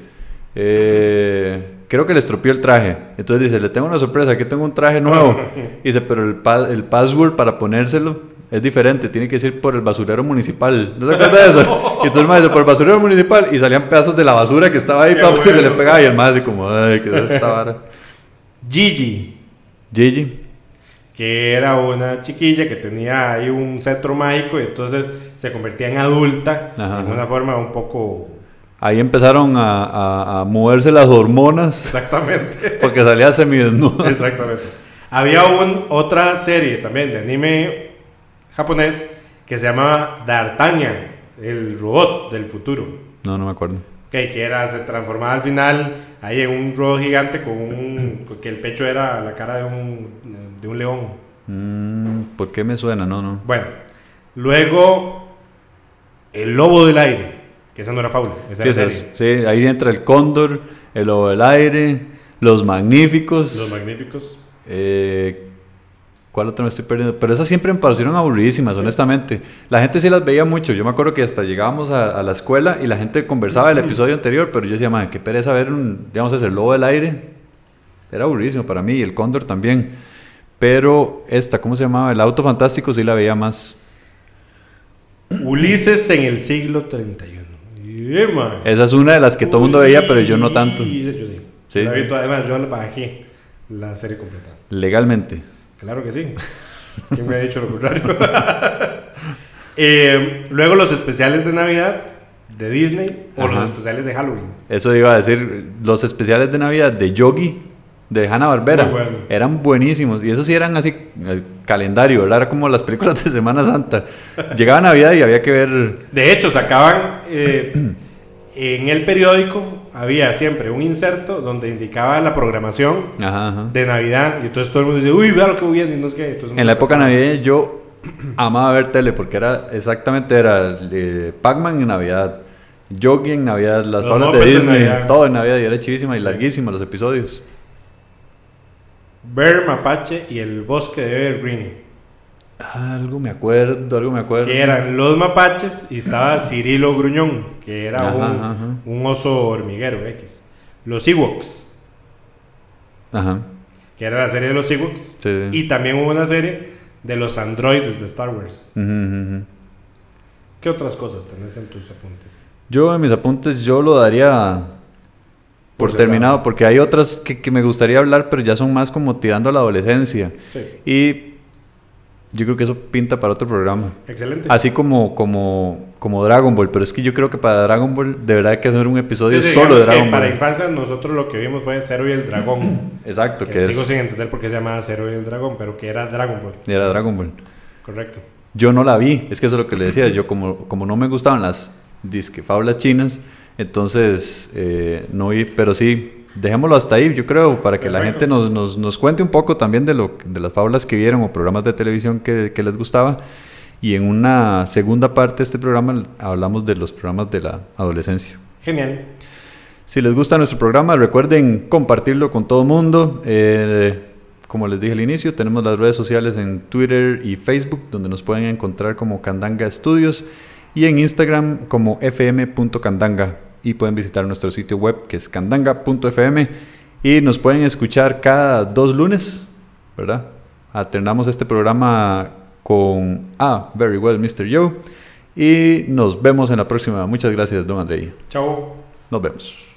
eh, creo que le estropeó el traje. Entonces dice, le tengo una sorpresa, aquí tengo un traje nuevo. (laughs) Y dice, pero el, pa- el password para ponérselo es diferente, tiene que ir por el basurero municipal. ¿No se acuerda de eso? (laughs) Y entonces el mae dice, por el basurero municipal y salían pedazos de la basura que estaba ahí,
Qué
papi, y se le
bueno.
pegaba y el más así como, ay, qué es esta vara.
Gigi,
Gigi.
que era una chiquilla que tenía ahí un cetro mágico y entonces se convertía en adulta
Ajá,
en una forma un poco...
Ahí empezaron a, a- a moverse las hormonas
Exactamente. (laughs)
porque salía semidesnuda.
Exactamente. Había un, otra serie también de anime japonés que se llamaba D'Artagnan, el robot del futuro.
No, no me acuerdo.
Ok, que era, se transformaba al final ahí en un robot gigante con un... que el pecho era la cara de un, de un león.
Mm, ¿Por qué me suena? No, no.
Bueno, luego el lobo del aire, que esa no era esa
Sí,
serie.
sí, ahí entra el cóndor, el lobo del aire, los magníficos.
Los magníficos.
eh, ¿Cuál otro me estoy perdiendo? Pero esas siempre me parecieron aburridísimas, honestamente. La gente sí las veía mucho. Yo me acuerdo que hasta llegábamos a, a la escuela y la gente conversaba del episodio anterior, pero yo decía, madre, qué pereza ver un, digamos, ese lobo del aire. Era aburridísimo para mí y el cóndor también. Pero esta, ¿cómo se llamaba? El auto fantástico sí la veía más.
Ulises en el siglo 31. Yeah.
Esa es una de las que todo el mundo veía, pero yo no tanto.
Yo sí.
Sí.
La vi además, yo la bajé la serie completa.
Legalmente.
Claro que sí. ¿Quién me ha dicho lo contrario? (laughs) Eh, luego los especiales de Navidad de Disney o
Ajá.
los especiales de Halloween.
Eso iba a decir, los especiales de Navidad de Yogi, de Hanna Barbera,
bueno.
eran buenísimos. Y esos sí eran así, el calendario, ¿verdad? Era como las películas de Semana Santa. Llegaba Navidad y había que ver.
De hecho, sacaban eh, (clears throat) en el periódico, había siempre un inserto donde indicaba la programación
Ajá, ajá.
de Navidad. Y entonces todo el mundo dice, uy, vea lo que viene. Y no qué. Entonces,
En la época navideña yo (clears throat) amaba ver tele porque era exactamente era eh, Pac-Man en Navidad, Yogi en Navidad, las
Los
fablas de
en
Disney, todo en Navidad y era chivísima y larguísima los episodios.
Bear Mapache y el bosque de Evergreen.
Algo me acuerdo, algo me acuerdo.
Que eran los mapaches y estaba Cirilo Gruñón, que era
Ajá,
un,
ajá.
un oso hormiguero X. Los Ewoks,
Ajá.
que era la serie de los Ewoks.
Sí.
Y también hubo una serie de los androides de Star Wars.
Ujú.
¿Qué otras cosas tenés en tus apuntes?
Yo en mis apuntes yo lo daría por
Por
terminado, porque hay otras que, que me gustaría hablar, pero ya son más como tirando a la adolescencia.
Sí.
Y yo creo que eso pinta para otro programa.
Excelente.
Así como, como, como Dragon Ball, pero es que yo creo que para Dragon Ball de verdad hay que hacer un episodio
Sí, sí,
solo de
que
Dragon
Para
Ball.
infancia nosotros lo que vimos fue Cero y el Dragón. (coughs)
Exacto,
que
que
sigo
es,
sin entender por qué se llamaba Cero y el Dragón, pero que era Dragon Ball.
era Dragon Ball.
Correcto.
Yo no la vi, es que eso es lo que le decía, yo como, como no me gustaban las disque fábulas chinas, entonces eh, no vi, pero sí, dejémoslo hasta ahí, yo creo, para que la gente nos, nos, nos cuente un poco también de, lo, de las fábulas que vieron o programas de televisión que, que les gustaba. Y en una segunda parte de este programa hablamos de los programas de la adolescencia.
Genial.
Si les gusta nuestro programa, recuerden compartirlo con todo el mundo. Eh, como les dije al inicio, tenemos las redes sociales en Twitter y Facebook, donde nos pueden encontrar como Candanga Studios, y en Instagram como fm.candanga. Y pueden visitar nuestro sitio web que es candanga.fm. Y nos pueden escuchar cada dos lunes, ¿verdad? Alternamos este programa con Ah, Very Well, Mr. Joe. Y nos vemos en la próxima. Muchas gracias, don Andrei.
Chao.
Nos vemos.